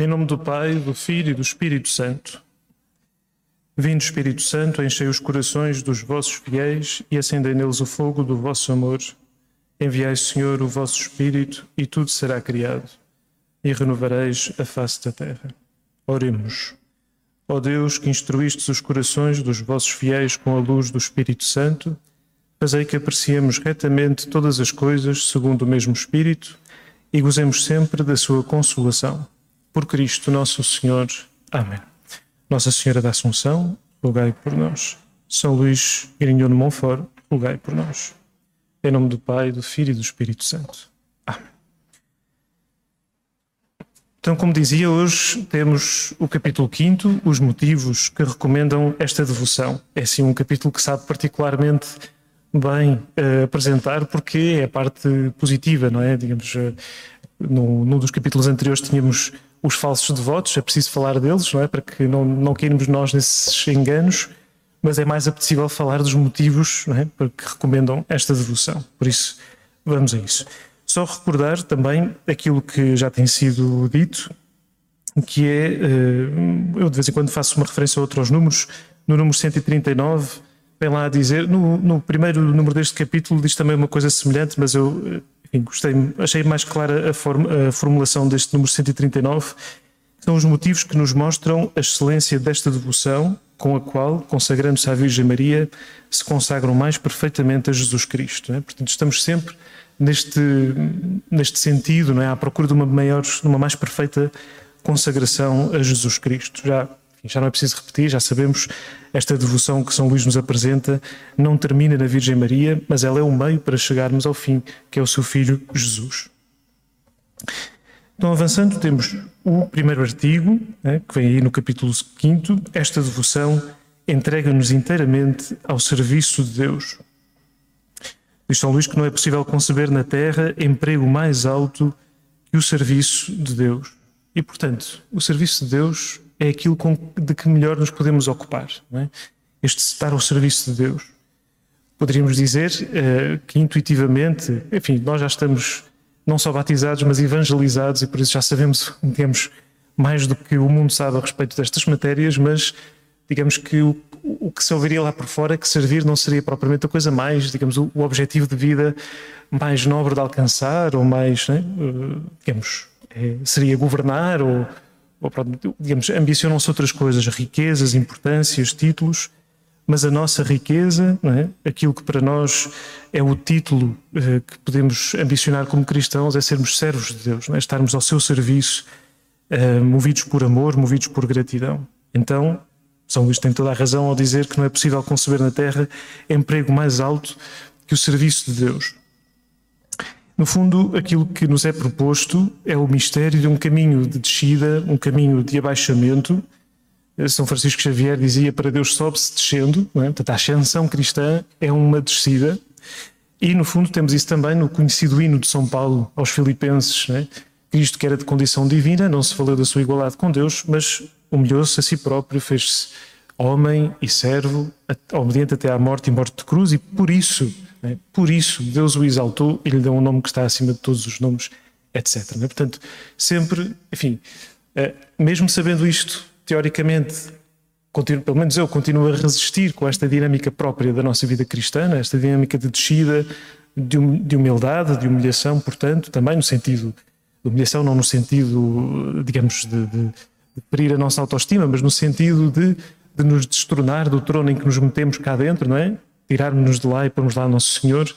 Em nome do Pai, do Filho e do Espírito Santo. Vindo Espírito Santo, enchei os corações dos vossos fiéis e acendei neles o fogo do vosso amor. Enviai, Senhor, o vosso Espírito e tudo será criado, e renovareis a face da terra. Oremos. Ó Deus, que instruístes os corações dos vossos fiéis com a luz do Espírito Santo, fazei que apreciemos retamente todas as coisas segundo o mesmo Espírito e gozemos sempre da sua consolação por Cristo nosso Senhor. Amém. Nossa Senhora da Assunção, rogai por nós. São Luís Grignon de Montfort, rogai por nós. Em nome do Pai, do Filho e do Espírito Santo. Amém. Então, como dizia, hoje temos o capítulo 5, os motivos que recomendam esta devoção. É sim um capítulo que sabe particularmente bem uh, apresentar porque é a parte positiva, não é? Digamos, uh, num dos capítulos anteriores tínhamos os falsos devotos, é preciso falar deles, não é? Para que não, não cairmos nós nesses enganos, mas é mais apetecível falar dos motivos não é? para que recomendam esta devoção. Por isso, vamos a isso. Só recordar também aquilo que já tem sido dito, que é, eh, eu de vez em quando faço uma referência a outros números, no número 139, vem lá a dizer, no, no primeiro número deste capítulo diz também uma coisa semelhante, mas eu enfim, gostei, achei mais clara a, form, a formulação deste número 139, são os motivos que nos mostram a excelência desta devoção com a qual, consagrando-se à Virgem Maria, se consagram mais perfeitamente a Jesus Cristo. É? Portanto, estamos sempre neste, neste sentido, não é? à procura de uma maior, de uma mais perfeita consagração a Jesus Cristo. Já já não é preciso repetir, já sabemos, esta devoção que São Luís nos apresenta não termina na Virgem Maria, mas ela é o meio para chegarmos ao fim, que é o seu Filho Jesus. Então, avançando, temos o primeiro artigo, né, que vem aí no capítulo 5. Esta devoção entrega-nos inteiramente ao serviço de Deus. Diz São Luís que não é possível conceber na terra emprego mais alto que o serviço de Deus. E, portanto, o serviço de Deus é aquilo com, de que melhor nos podemos ocupar. É? Este estar ao serviço de Deus. Poderíamos dizer uh, que intuitivamente, enfim, nós já estamos não só batizados, mas evangelizados e por isso já sabemos, digamos, mais do que o mundo sabe a respeito destas matérias, mas digamos que o, o que se ouviria lá por fora é que servir não seria propriamente a coisa mais, digamos, o, o objetivo de vida mais nobre de alcançar ou mais, né, uh, digamos, é, seria governar ou digamos, ambicionam-se outras coisas, riquezas, importâncias, títulos, mas a nossa riqueza, é? aquilo que para nós é o título eh, que podemos ambicionar como cristãos, é sermos servos de Deus, é? estarmos ao seu serviço, eh, movidos por amor, movidos por gratidão. Então, São Luís tem toda a razão ao dizer que não é possível conceber na Terra emprego mais alto que o serviço de Deus. No fundo, aquilo que nos é proposto é o mistério de um caminho de descida, um caminho de abaixamento. São Francisco Xavier dizia: para Deus sobe-se descendo, é? portanto, a ascensão cristã é uma descida. E, no fundo, temos isso também no conhecido hino de São Paulo aos Filipenses. É? Cristo, que era de condição divina, não se falou da sua igualdade com Deus, mas humilhou-se a si próprio, fez-se homem e servo, obediente até à morte e morte de cruz, e por isso? Por isso, Deus o exaltou e lhe deu um nome que está acima de todos os nomes, etc. É? Portanto, sempre, enfim, eh, mesmo sabendo isto, teoricamente, continuo, pelo menos eu continuo a resistir com esta dinâmica própria da nossa vida cristã, esta dinâmica de descida, de, hum, de humildade, de humilhação, portanto, também no sentido de humilhação, não no sentido, digamos, de, de, de a nossa autoestima, mas no sentido de, de nos destronar do trono em que nos metemos cá dentro, não é? Tirarmos-nos de lá e pôrmos lá Nosso Senhor,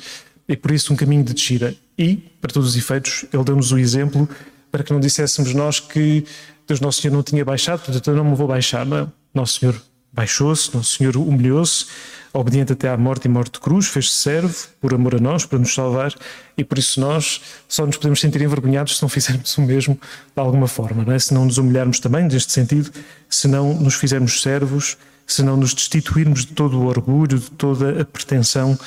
e por isso um caminho de descida. E, para todos os efeitos, Ele deu-nos o exemplo para que não disséssemos nós que Deus Nosso Senhor não tinha baixado, portanto eu não me vou baixar. Não. Nosso Senhor baixou-se, Nosso Senhor humilhou-se, obediente até à morte e morte de cruz, fez-se servo por amor a nós, para nos salvar, e por isso nós só nos podemos sentir envergonhados se não fizermos o mesmo de alguma forma, não é? se não nos humilharmos também, neste sentido, se não nos fizermos servos se não nos destituirmos de todo o orgulho, de toda a pretensão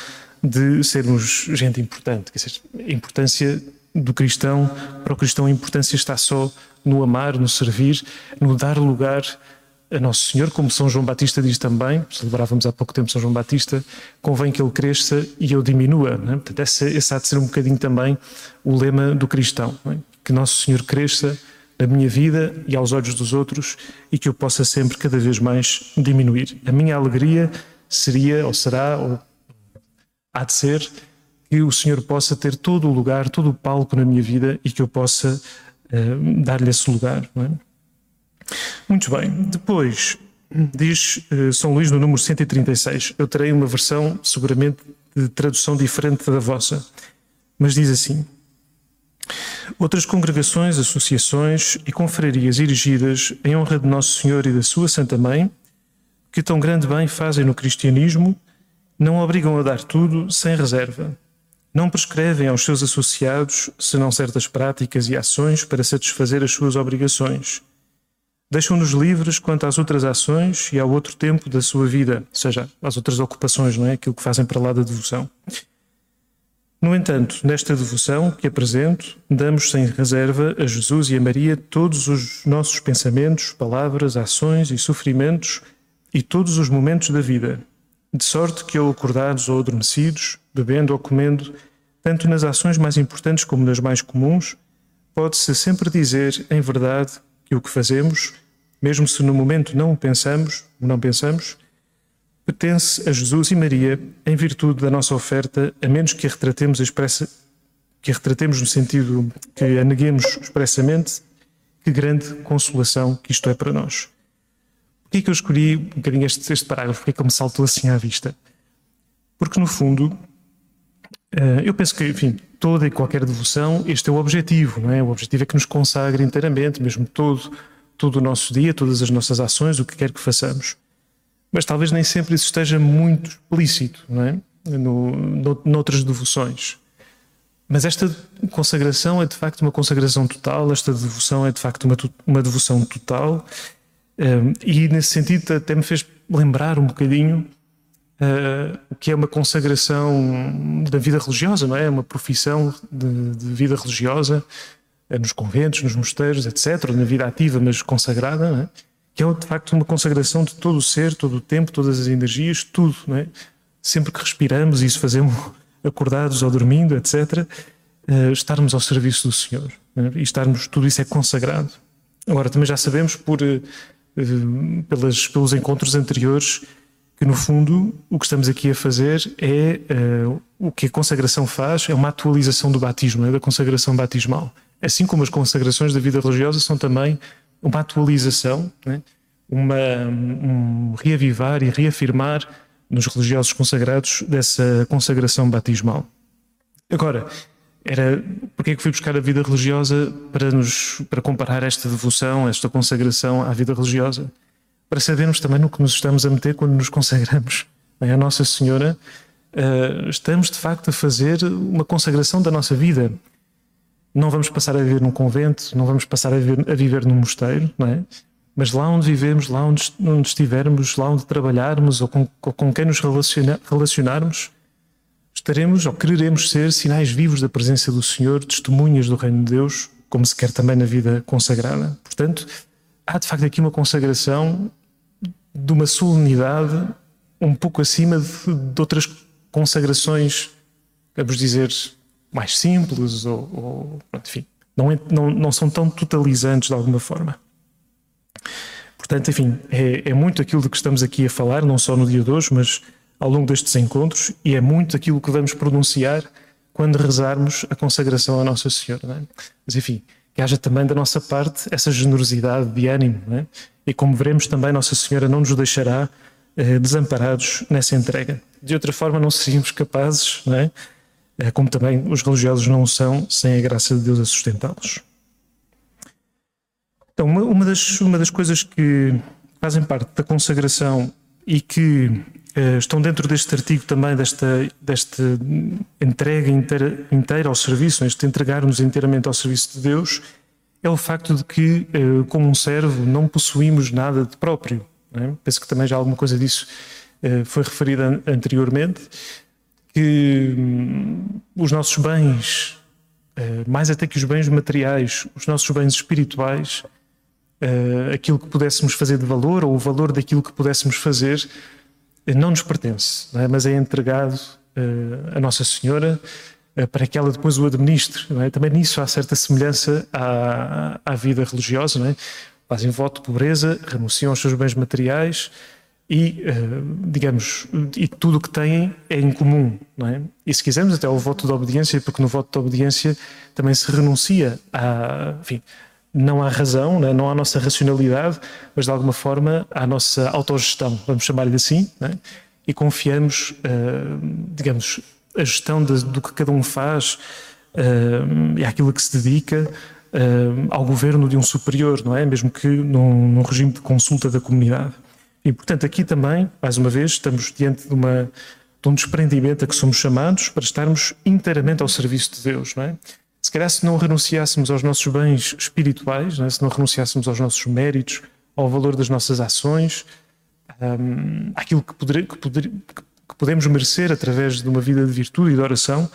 de sermos gente importante. a importância do cristão, para o cristão, a importância está só no amar, no servir, no dar lugar a Nosso Senhor, como São João Batista diz também, celebrávamos há pouco tempo São João Batista, convém que ele cresça e eu diminua. É? Portanto, esse, esse há de ser um bocadinho também o lema do cristão, é? que Nosso Senhor cresça na minha vida e aos olhos dos outros e que eu possa sempre cada vez mais diminuir. A minha alegria seria, ou será, ou há de ser, que o Senhor possa ter todo o lugar, todo o palco na minha vida e que eu possa uh, dar-lhe esse lugar. É? Muito bem. Depois, diz uh, São Luís no número 136, eu terei uma versão seguramente de tradução diferente da vossa, mas diz assim. Outras congregações, associações e confrarias erigidas em honra de Nosso Senhor e da Sua Santa Mãe, que tão grande bem fazem no cristianismo, não obrigam a dar tudo sem reserva. Não prescrevem aos seus associados senão certas práticas e ações para satisfazer as suas obrigações. Deixam-nos livres quanto às outras ações e ao outro tempo da sua vida, ou seja, às outras ocupações, não é? Aquilo que fazem para lá da devoção. No entanto, nesta devoção que apresento, damos sem reserva a Jesus e a Maria todos os nossos pensamentos, palavras, ações e sofrimentos e todos os momentos da vida, de sorte que, ou acordados ou adormecidos, bebendo ou comendo, tanto nas ações mais importantes como nas mais comuns, pode-se sempre dizer, em verdade, que o que fazemos, mesmo se no momento não pensamos, não pensamos, pertence a Jesus e Maria em virtude da nossa oferta, a menos que a retratemos expressa, que a retratemos no sentido que a neguemos expressamente, que grande consolação que isto é para nós. Porquê é que eu escolhi um bocadinho este, este parágrafo? Porquê é que me saltou assim à vista? Porque, no fundo, eh, eu penso que, enfim, toda e qualquer devoção, este é o objetivo, não é? O objetivo é que nos consagre inteiramente, mesmo todo, todo o nosso dia, todas as nossas ações, o que quer que façamos mas talvez nem sempre isso esteja muito explícito, não é? No, no, noutras devoções. Mas esta consagração é de facto uma consagração total, esta devoção é de facto uma, uma devoção total, um, e nesse sentido até me fez lembrar um bocadinho uh, o que é uma consagração da vida religiosa, não é? Uma profissão de, de vida religiosa, uh, nos conventos, nos mosteiros, etc., na vida ativa, mas consagrada, não é? Que é de facto uma consagração de todo o ser, todo o tempo, todas as energias, tudo, não é? Sempre que respiramos, e isso fazemos acordados ou dormindo, etc., eh, estarmos ao serviço do Senhor é? e estarmos, tudo isso é consagrado. Agora, também já sabemos por, uh, pelas, pelos encontros anteriores que, no fundo, o que estamos aqui a fazer é o que a consagração faz, é uma atualização do batismo, é? da consagração batismal. Assim como as consagrações da vida religiosa são também uma atualização, né? uma, um reavivar e reafirmar nos religiosos consagrados dessa consagração batismal. Agora, era porque é que fui buscar a vida religiosa para nos para comparar esta devoção, esta consagração à vida religiosa, para sabermos também no que nos estamos a meter quando nos consagramos a é? Nossa Senhora. Uh, estamos de facto a fazer uma consagração da nossa vida não vamos passar a viver num convento, não vamos passar a viver, a viver num mosteiro, não é? Mas lá onde vivemos, lá onde, onde estivermos, lá onde trabalharmos ou com, com quem nos relaciona, relacionarmos, estaremos ou quereremos ser sinais vivos da presença do Senhor, testemunhas do Reino de Deus, como se quer também na vida consagrada. Portanto, há de facto aqui uma consagração de uma solenidade um pouco acima de, de outras consagrações, vamos dizer, mais simples ou, ou enfim, não, é, não, não são tão totalizantes de alguma forma. Portanto, enfim, é, é, muito aquilo de que estamos aqui a falar, não só no dia de hoje, mas ao longo destes encontros, e é muito aquilo que vamos pronunciar quando rezarmos a consagração à Nossa Senhora. É? Mas, enfim, que haja também da nossa parte essa generosidade de ânimo, é? e como veremos também, Nossa Senhora não nos deixará eh, desamparados nessa entrega. De outra forma, não seríamos capazes, não é? É como também os religiosos não são sem a graça de Deus a sustentá-los. Então, uma, uma, das, uma das coisas que fazem parte da consagração e que uh, estão dentro deste artigo também, desta, desta entrega inteira, inteira ao serviço, este entregar-nos inteiramente ao serviço de Deus, é o facto de que, uh, como um servo, não possuímos nada de próprio. É? Penso que também já alguma coisa disso uh, foi referida anteriormente que hum, os nossos bens, eh, mais até que os bens materiais, os nossos bens espirituais, eh, aquilo que pudéssemos fazer de valor ou o valor daquilo que pudéssemos fazer, eh, não nos pertence, não é? mas é entregado a Nossa Senhora para que ela depois o administre. É? Também nisso há certa semelhança à, à vida religiosa. É? Fazem voto de pobreza, renunciam aos seus bens materiais e, uh, digamos, e tudo o que têm é em. Não é? E se quisermos, até o voto de obediência, porque no voto de obediência também se renuncia a. Enfim, não há razão, né? não há nossa racionalidade, mas de alguma forma à nossa autogestão, vamos chamar-lhe assim, né? e confiamos, uh, digamos, a gestão de, do que cada um faz uh, e àquilo que se dedica uh, ao governo de um superior, não é? Mesmo que num, num, regime de consulta da comunidade. E, portanto, aqui também, mais uma vez, estamos diante de, uma, de um desprendimento a que somos chamados para estarmos inteiramente ao serviço de Deus, não é? Se calhar, se não renunciássemos aos nossos bens espirituais, né? se não renunciássemos aos nossos méritos, ao valor das nossas ações, um, àquilo que, poder, que, poder, que, podemos merecer através de uma vida de virtude e de oração,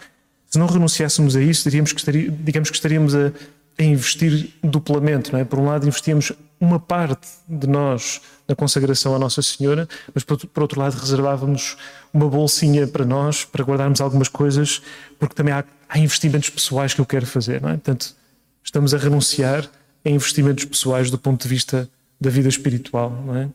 se não renunciássemos a isso, diríamos que estaria, digamos que estaríamos a, a investir duplamente. Não é? Por um lado, investíamos uma parte de nós na consagração à Nossa Senhora, mas por, outro lado, reservávamos uma bolsinha para nós, para guardarmos algumas coisas, porque também há há investimentos pessoais que eu quero fazer, não é? Portanto, estamos a renunciar a investimentos pessoais do ponto de vista da vida espiritual, não é?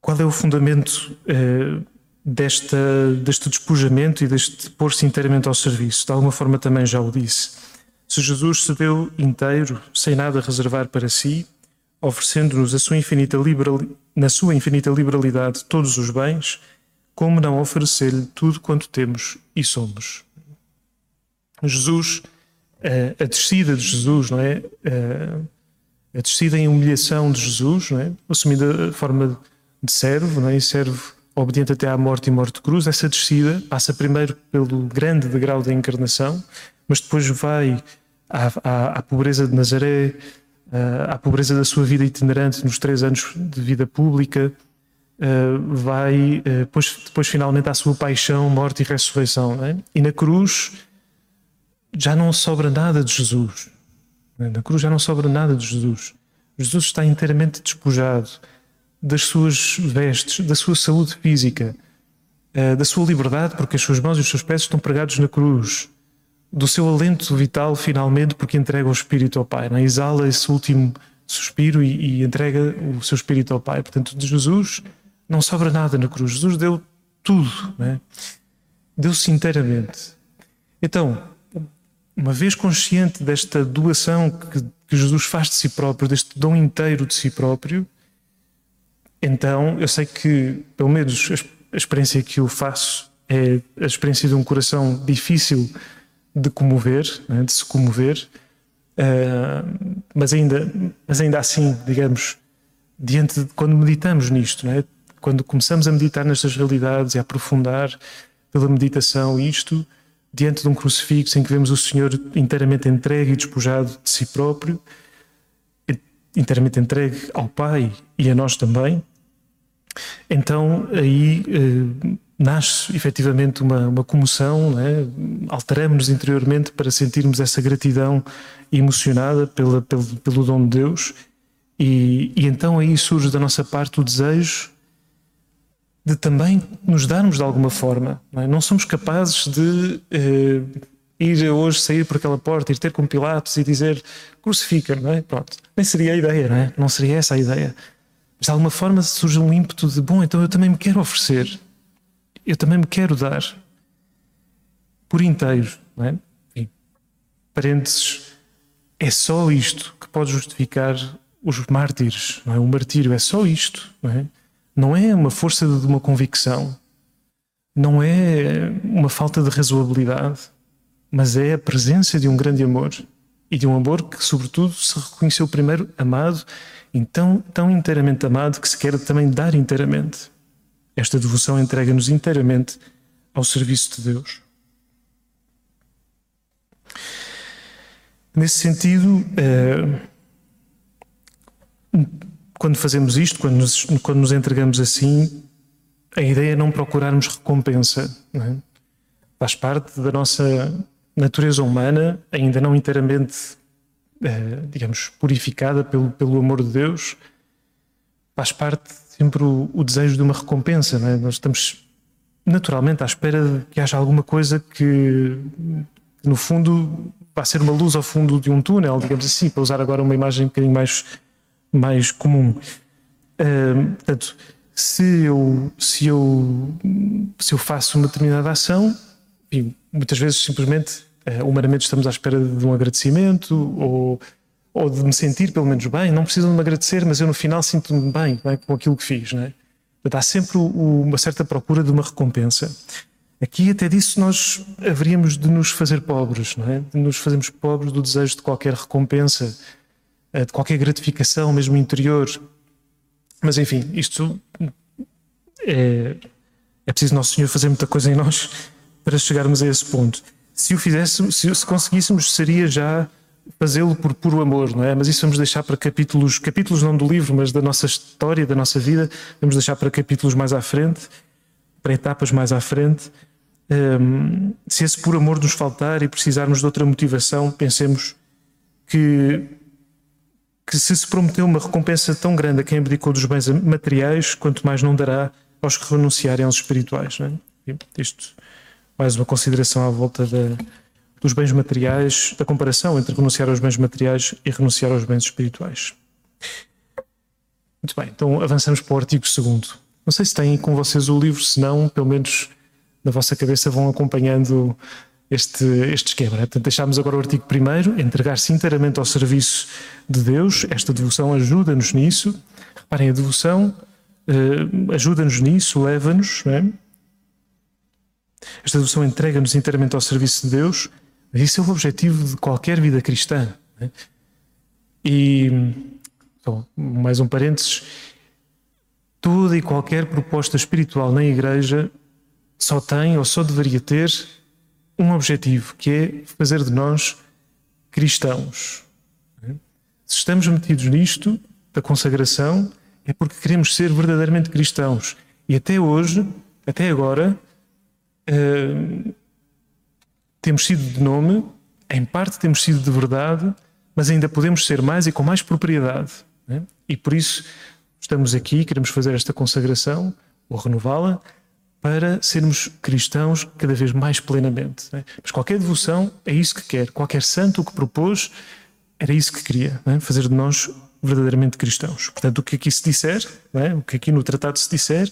Qual é o fundamento eh, desta, deste despojamento e deste pôr-se inteiramente ao serviço? De alguma forma também já o disse. Se Jesus se deu inteiro, sem nada reservar para si, oferecendo-nos na sua infinita liberalidade todos os bens, como não oferecer-lhe tudo quanto temos e somos? Jesus, a, descida de Jesus, não é? A, a descida em humilhação de Jesus, não é? Assumindo a forma de servo, não é? E servo obediente até à morte e morte de cruz. Essa descida passa primeiro pelo grande degrau da encarnação, mas depois vai à, à, à pobreza de Nazaré, à pobreza da sua vida itinerante nos três anos de vida pública, uh, vai uh, depois, depois finalmente à sua paixão, morte e ressurreição. É? E na cruz já não sobra nada de Jesus. É? Na cruz já não sobra nada de Jesus. Jesus está inteiramente despojado das suas vestes, da sua saúde física, uh, da sua liberdade, porque as suas mãos e os seus pés estão pregados na cruz, do seu alento vital, finalmente, porque entrega o Espírito ao Pai, é? exala esse último suspiro e, e, entrega o seu Espírito ao Pai. Portanto, de Jesus não sobra nada na cruz. Jesus deu tudo, né? deu-se inteiramente. Então, uma vez consciente desta doação que, que, Jesus faz de si próprio, deste dom inteiro de si próprio, então eu sei que, pelo menos, a experiência que eu faço é a experiência de um coração difícil de comover, né? de se comover, uh, mas, ainda, mas ainda assim, digamos, diante de quando meditamos nisto, né? quando começamos a meditar nestas realidades e a aprofundar pela meditação isto, diante de um crucifixo em que vemos o Senhor inteiramente entregue e despojado de si próprio, inteiramente entregue ao Pai e a nós também, então aí eh, nasce efetivamente uma, uma comoção, né? alteramos-nos interiormente para sentirmos essa gratidão emocionada pela, pelo, pelo dom de Deus, e, e então aí surge da nossa parte o desejo de também nos darmos de alguma forma. Não, é? não somos capazes de eh, ir hoje sair por aquela porta, ir ter com Pilatos e dizer crucifica, não é? Pronto. Nem seria a ideia, não é? Não seria essa a ideia. Mas de alguma forma surge um ímpeto de bom, então eu também me quero oferecer. Eu também me quero dar por inteiro, não é? Parênteses, é só isto que pode justificar os mártires, não é? O martírio é só isto, não é? não é uma força de uma convicção, não é uma falta de razoabilidade, mas é a presença de um grande amor e de um amor que, sobretudo, se reconheceu primeiro amado, então tão inteiramente amado que se quer também dar inteiramente. Esta devoção entrega-nos inteiramente ao serviço de Deus. Nesse sentido, eh, quando fazemos isto, quando nos, entregamos assim, a ideia é não procurarmos recompensa. É? Faz parte da nossa natureza humana, ainda não inteiramente, eh, digamos, purificada pelo, pelo amor de Deus. Faz parte sempre o, o desejo de uma recompensa. É? Nós estamos naturalmente à espera de que haja alguma coisa que, no fundo, vai ser uma luz ao fundo de um túnel, digamos assim, para usar agora uma imagem um bocadinho mais, mais comum. Uh, portanto, se eu, se, eu, se eu faço uma determinada ação, muitas vezes simplesmente, uh, humanamente, estamos à espera de um agradecimento ou, ou de me sentir pelo menos bem. Não precisam de me agradecer, mas eu no final sinto-me bem, com aquilo que fiz. Não é? Portanto, há sempre uma certa procura de uma recompensa. Aqui, até disso, nós haveríamos de nos fazer pobres, não é? De nos fazermos pobres do desejo de qualquer recompensa, eh, de qualquer gratificação, mesmo interior. Mas, enfim, isto é, é preciso Nosso Senhor fazer muita coisa em nós para chegarmos a esse ponto. Se o fizéssemos, se conseguíssemos, seria já fazê-lo por puro amor, não é? Mas isso vamos deixar para capítulos, capítulos não do livro, mas da nossa história, da nossa vida, vamos deixar para capítulos mais à frente, para etapas mais à frente. Um, se esse puro amor nos faltar e precisarmos de outra motivação, pensemos que, que se se prometeu uma recompensa tão grande a quem abdicou dos bens materiais, quanto mais não dará aos que renunciarem aos espirituais. Não é? Isto, mais uma consideração à volta da dos bens materiais, da comparação entre renunciar aos bens materiais e renunciar aos bens espirituais. Muito bem, então avançamos para o artigo 2. Não sei se têm com vocês o livro, se não, pelo menos na vossa cabeça vão acompanhando este, este esquema. Né? Portanto, deixámos agora o artigo 1, entregar-se inteiramente ao serviço de Deus. Esta devoção ajuda-nos nisso. Reparem, a devoção uh, ajuda-nos nisso, leva-nos. É? Esta devoção entrega-nos inteiramente ao serviço de Deus isso é o objetivo de qualquer vida cristã. Né? E, então, mais um parênteses, toda e qualquer proposta espiritual na Igreja só tem ou só deveria ter um objetivo, que é fazer de nós cristãos. Né? Se estamos metidos nisto, da consagração, é porque queremos ser verdadeiramente cristãos. E até hoje, até agora, uh, temos sido de nome, em parte temos sido de verdade, mas ainda podemos ser mais e com mais propriedade. Né? E por isso estamos aqui, queremos fazer esta consagração, ou renová-la, para sermos cristãos cada vez mais plenamente. Né? Mas qualquer devoção é isso que quer, qualquer santo que propôs era isso que queria, né? fazer de nós verdadeiramente cristãos. Portanto, o que aqui se disser, né? o que aqui no tratado se disser,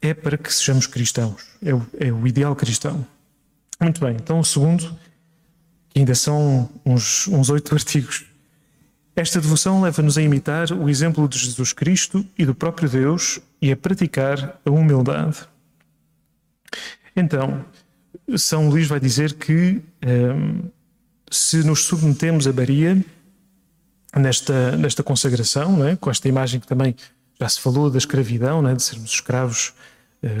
é para que sejamos cristãos, é o, é o ideal cristão. Muito bem, então o segundo, que ainda são uns, uns oito artigos. Esta devoção leva-nos a imitar o exemplo de Jesus Cristo e do próprio Deus e a praticar a humildade. Então, São Luís vai dizer que um, se nos submetemos a Maria nesta, nesta consagração, é? com esta imagem que também já se falou da escravidão, é? de sermos escravos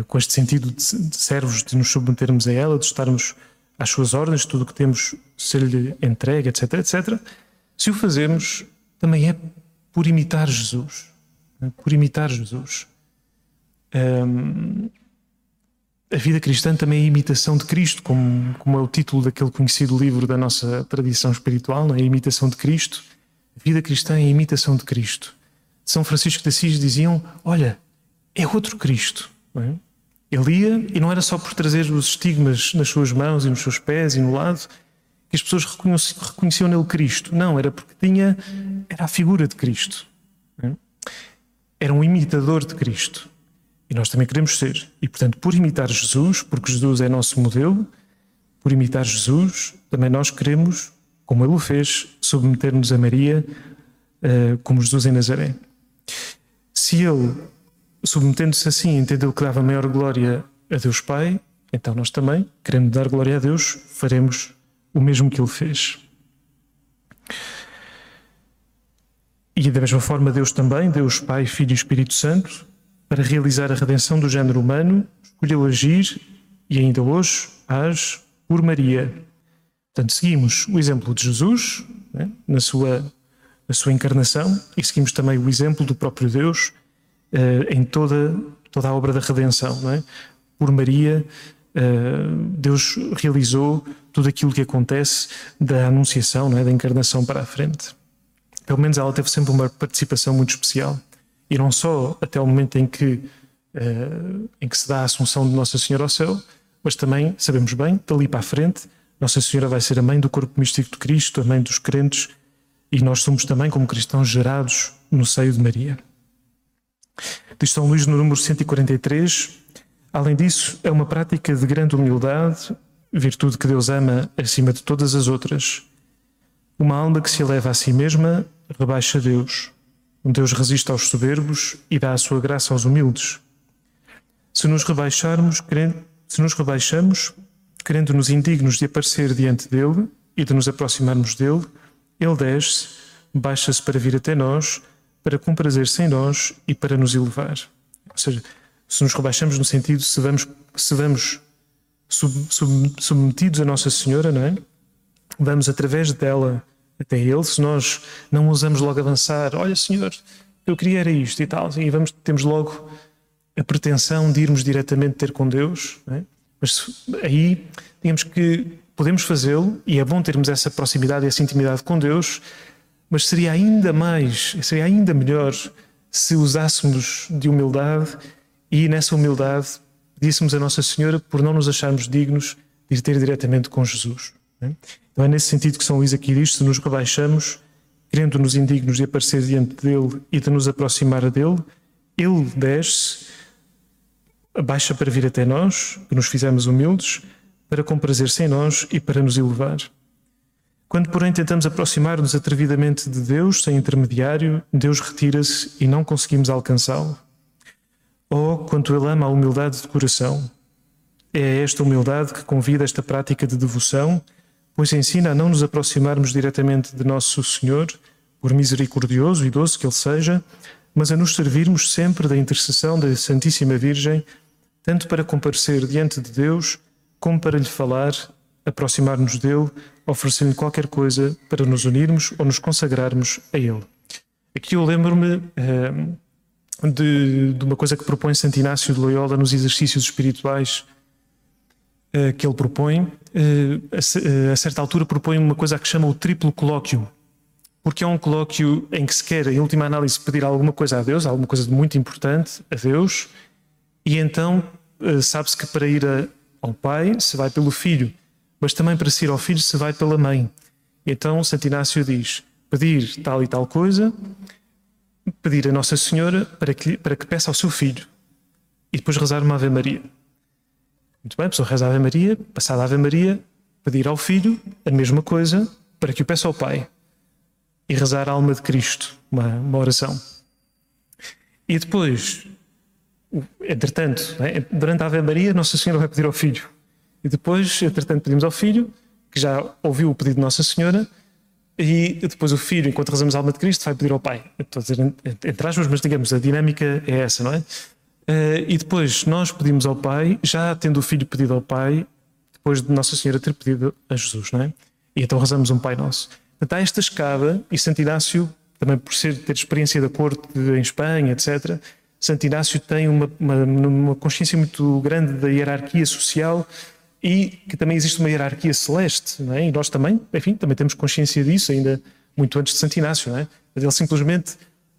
com este sentido de, servos, de nos submetermos a ela, de estarmos às suas ordens, tudo o que temos ser-lhe entregue, etc, etc. Se o fazemos, também é por imitar Jesus. É? Por imitar Jesus. Um, a vida cristã também é imitação de Cristo, como, como é o título daquele conhecido livro da nossa tradição espiritual, é? A imitação de Cristo. A vida cristã é a imitação de Cristo. São Francisco de Assis diziam: Olha, é outro Cristo. É? Ele ia, e não era só por trazer os estigmas nas suas mãos e nos seus pés e no lado, que as pessoas reconheciam, reconheciam nele Cristo. Não, era porque tinha, era a figura de Cristo. É? Era um imitador de Cristo. E nós também queremos ser. E, portanto, por imitar Jesus, porque Jesus é nosso modelo, por imitar Jesus, também nós queremos, como ele o fez, submeter-nos a Maria, uh, como Jesus em Nazaré. Se ele submetendo-se assim, entendeu que dava maior glória a Deus Pai, então nós também, querendo dar glória a Deus, faremos o mesmo que Ele fez. E da mesma forma, Deus também, Deus Pai, Filho e Espírito Santo, para realizar a redenção do género humano, escolheu agir e ainda hoje age por Maria. Portanto, seguimos o exemplo de Jesus né, na, sua, na sua encarnação e seguimos também o exemplo do próprio Deus em toda, toda a obra da redenção. É? Por Maria, uh, Deus realizou tudo aquilo que acontece da anunciação, é? da encarnação para a frente. Pelo menos ela teve sempre uma participação muito especial. E não só até o momento em que uh, em que se dá a assunção de Nossa Senhora ao céu, mas também sabemos bem, dali para a frente, Nossa Senhora vai ser a mãe do corpo místico de Cristo, a mãe dos crentes, e nós somos também, como cristãos, gerados no seio de Maria. Diz São Luís no número 143. Além disso, é uma prática de grande humildade, virtude que Deus ama acima de todas as outras. Uma alma que se eleva a si mesma rebaixa Deus. Um Deus resiste aos soberbos e dá a sua graça aos humildes. Se nos rebaixarmos, se nos rebaixamos, querendo-nos indignos de aparecer diante dele e de nos aproximarmos dele, ele desce, baixa-se para vir até nós, para comprazer-se nós e para nos elevar. Ou seja, se nos rebaixamos no sentido se vamos, se vamos sub, sub, submetidos a Nossa Senhora, não é? Vamos através dela até Ele. Se nós não ousamos logo avançar, olha Senhor, eu queria era isto e tal, e vamos, temos logo a pretensão de irmos diretamente ter com Deus, é? mas aí digamos que podemos fazê-lo e é bom termos essa proximidade e essa intimidade com Deus, mas seria ainda mais, seria ainda melhor se usássemos de humildade e nessa humildade pedíssemos a Nossa Senhora por não nos acharmos dignos de ir ter diretamente com Jesus. É? Então é nesse sentido que São Luís aqui diz: se nos rebaixamos, querendo-nos indignos de aparecer diante dele e de nos aproximar dele, ele desce, abaixa para vir até nós, que nos fizemos humildes, para comprazer-se nós e para nos elevar. Quando, porém, tentamos aproximar-nos atrevidamente de Deus, sem intermediário, Deus retira-se e não conseguimos alcançá-lo. Oh, quanto Ele ama a humildade de coração! É esta humildade que convida esta prática de devoção, pois ensina a não nos aproximarmos diretamente de Nosso Senhor, por misericordioso e doce que Ele seja, mas a nos servirmos sempre da intercessão da Santíssima Virgem, tanto para comparecer diante de Deus, como para lhe falar, aproximar-nos dele oferecer-lhe qualquer coisa para nos unirmos ou nos consagrarmos a Ele. Aqui eu lembro-me uh, de, de, uma coisa que propõe Santo Inácio de Loyola nos exercícios espirituais uh, que ele propõe. Uh, a, a, certa altura propõe uma coisa que chama o triplo colóquio, porque é um colóquio em que se quer, em última análise, pedir alguma coisa a Deus, alguma coisa de muito importante a Deus, e então sabe-se que para ir a, ao Pai se vai pelo Filho mas também para se ir ao filho se vai pela mãe. Então Santo Inácio diz: pedir tal e tal coisa, pedir a Nossa Senhora para que, para que peça ao seu filho e depois rezar uma Ave Maria. Muito bem, a pessoa reza a Ave Maria, passada a Ave Maria, pedir ao filho a mesma coisa para que o peça ao Pai e rezar a alma de Cristo, uma, uma oração. E depois, entretanto, é? durante a Ave Maria, Nossa Senhora vai pedir ao filho e depois, entretanto, pedimos ao filho, que já ouviu o pedido de Nossa Senhora, e depois o filho, enquanto rezamos a alma de Cristo, vai pedir ao pai. Estou a dizer entre aspas, mas digamos, a dinâmica é essa, não é? Uh, e depois nós pedimos ao pai, já tendo o filho pedido ao pai, depois de Nossa Senhora ter pedido a Jesus, não é? E então rezamos um Pai Nosso. Portanto, há esta escada, e Santo Inácio, também por ser, ter experiência da corte em Espanha, etc., Santo Inácio tem uma, uma, uma consciência muito grande da hierarquia social e que também existe uma hierarquia celeste, é? E nós também, enfim, também temos consciência disso, ainda muito antes de Santo Inácio, é? Ele simplesmente,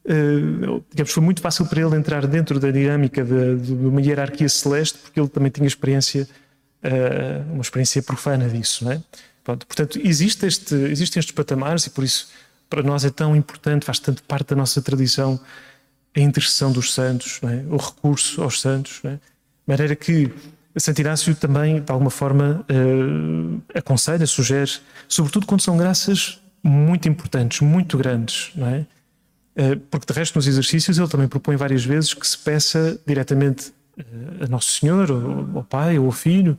uh, digamos, foi muito fácil para ele entrar dentro da dinâmica de, de uma hierarquia celeste, porque ele também tinha experiência, uh, uma experiência profana disso, é? Pronto, portanto, existe este, existem estes patamares e por isso para nós é tão importante, faz tanto parte da nossa tradição a intercessão dos santos, é? o recurso aos santos, é? de maneira que Santo Inácio também, de alguma forma, uh, aconselha, sugere, sobretudo quando são graças muito importantes, muito grandes, não é? Uh, porque de resto nos exercícios ele também propõe várias vezes que se peça diretamente uh, a Nosso Senhor, ao Pai, ou ao Filho.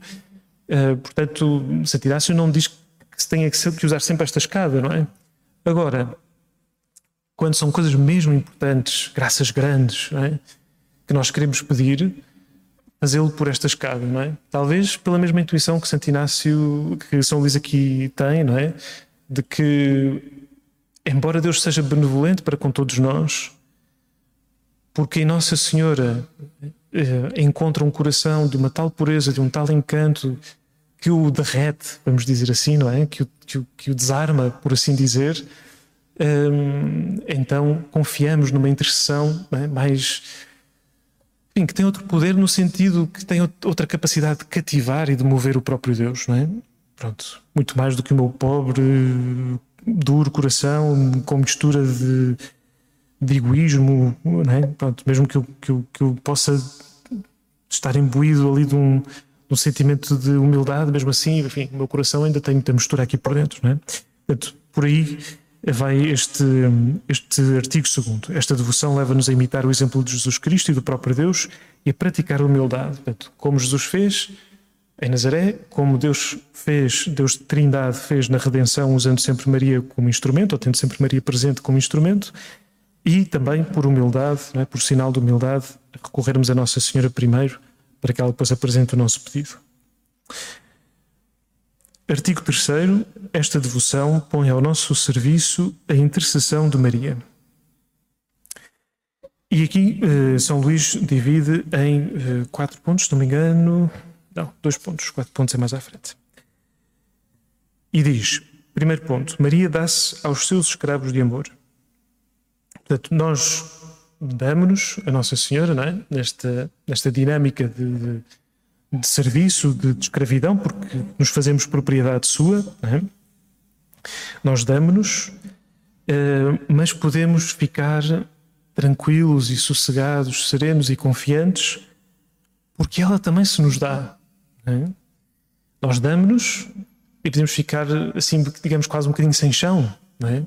portanto, Santo Inácio não diz que se tenha que usar sempre esta escada, não é? Agora, quando são coisas mesmo importantes, graças grandes, é? que nós queremos pedir, fazê-lo por esta escada, não é? Talvez pela mesma intuição que Santo Inácio, que São Luís aqui tem, não é? De que, embora Deus seja benevolente para com todos nós, porque em Nossa Senhora eh, encontra um coração de uma tal pureza, de um tal encanto, que o derrete, vamos dizer assim, não é? Que o, que o, que o desarma, por assim dizer, eh, então confiamos numa intercessão é? mais enfim, que tem outro poder no sentido que tem outra capacidade de cativar e de mover o próprio Deus, não é? Pronto, muito mais do que o meu pobre, duro coração com mistura de, de egoísmo, não é? Pronto, mesmo que eu, que, eu, que eu possa estar imbuído ali de um, de um sentimento de humildade, mesmo assim, enfim, o meu coração ainda tem muita mistura aqui por dentro, não é? Portanto, por aí vai este, este artigo segundo. Esta devoção leva-nos a imitar o exemplo de Jesus Cristo e do próprio Deus e a praticar a humildade. Portanto, como Jesus fez em Nazaré, como Deus fez, Deus de Trindade fez na redenção usando sempre Maria como instrumento, ou tendo sempre Maria presente como instrumento, e também por humildade, é? por sinal de humildade, recorrermos a Nossa Senhora primeiro para que ela depois apresente o nosso pedido. Artigo 3. Esta devoção põe ao nosso serviço a intercessão de Maria. E aqui eh, São Luís divide em eh, quatro pontos, se não me engano. Não, dois pontos, quatro pontos é mais à frente. E diz: primeiro ponto, Maria dá-se aos seus escravos de amor. Portanto, nós damos-nos a Nossa Senhora não é? nesta, nesta dinâmica de, de de serviço, de, de, escravidão, porque nos fazemos propriedade sua, é? Nós damos-nos, uh, mas podemos ficar tranquilos e sossegados, serenos e confiantes, porque ela também se nos dá. É? Nós damos-nos e podemos ficar assim, digamos, quase um bocadinho sem chão, é?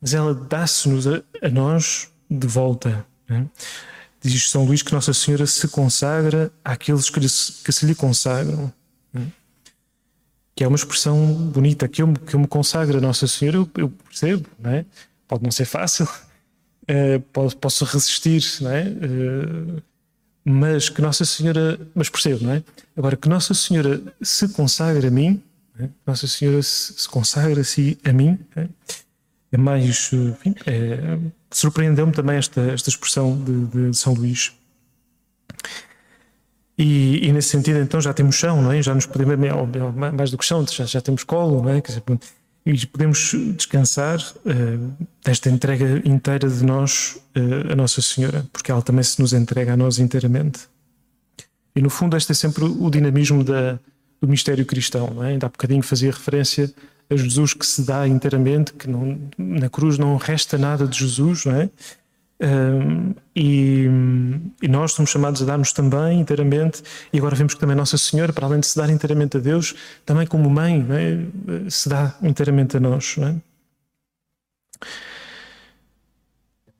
mas ela dá-se-nos a, a, nós de volta. É? Diz São Luís que Nossa Senhora se consagra àqueles que, que se lhe consagram. Né? Que é uma expressão bonita, que eu, que eu me consagro a Nossa Senhora, eu, eu percebo, não é? pode não ser fácil, uh, posso, posso, resistir, não é? Uh, mas que Nossa Senhora, mas percebo, não é? Agora, que Nossa Senhora se consagra a mim, é? Nossa Senhora se, se consagra-se a mim, é? é mais. Enfim, é, surpreendeu-me também esta, esta expressão de, de São Luís. E, e, nesse sentido, então, já temos chão, não é? Já nos podemos, mais do que chão, já, já temos colo, não é? Dizer, e podemos descansar uh, desta entrega inteira de nós uh, a Nossa Senhora, porque ela também se nos entrega a nós inteiramente. E no fundo, este é sempre o dinamismo da, do mistério cristão, não é? Ainda há bocadinho fazia referência a Jesus que se dá inteiramente, que não, na cruz não resta nada de Jesus, não é? E, e, nós somos chamados a dar-nos também inteiramente, e agora vemos que também Nossa Senhora, para além de se dar inteiramente a Deus, também como mãe, é? se dá inteiramente a nós. É?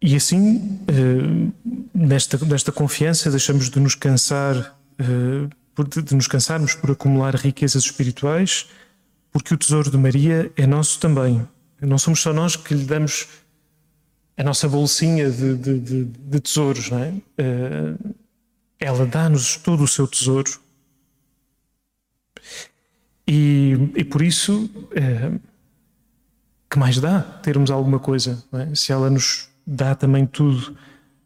E assim, uh, nesta, nesta confiança, deixamos de nos cansar, de, de nos cansarmos por acumular riquezas espirituais porque o tesouro de Maria é nosso também. Não somos só nós que lhe damos a nossa bolsinha de, de, de, de tesouros, não é? Uh, ela dá-nos todo o seu tesouro. E, e por isso, uh, que mais dá termos alguma coisa? É? Se ela nos dá também tudo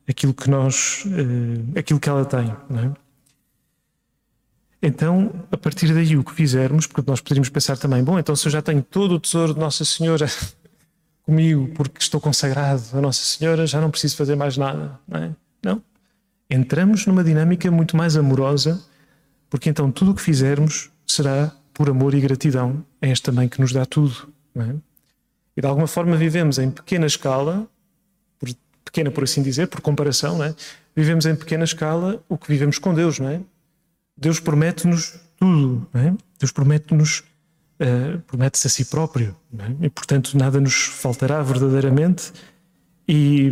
aquilo que nós, uh, aquilo que ela tem, não é? Então, a partir daí, o que fizermos, porque nós poderíamos pensar também, bom, então se eu já tenho todo o tesouro de Nossa Senhora comigo, porque estou consagrado a Nossa Senhora, já não preciso fazer mais nada, não é? Não. Entramos numa dinâmica muito mais amorosa, porque então tudo o que fizermos será por amor e gratidão a esta mãe que nos dá tudo, é? E de alguma forma vivemos em pequena escala, por, pequena por assim dizer, por comparação, é? Vivemos em pequena escala o que vivemos com Deus, é? Deus promete-nos tudo, é? Deus promete-nos, uh, promete-se a si próprio, é? e portanto nada nos faltará verdadeiramente, e,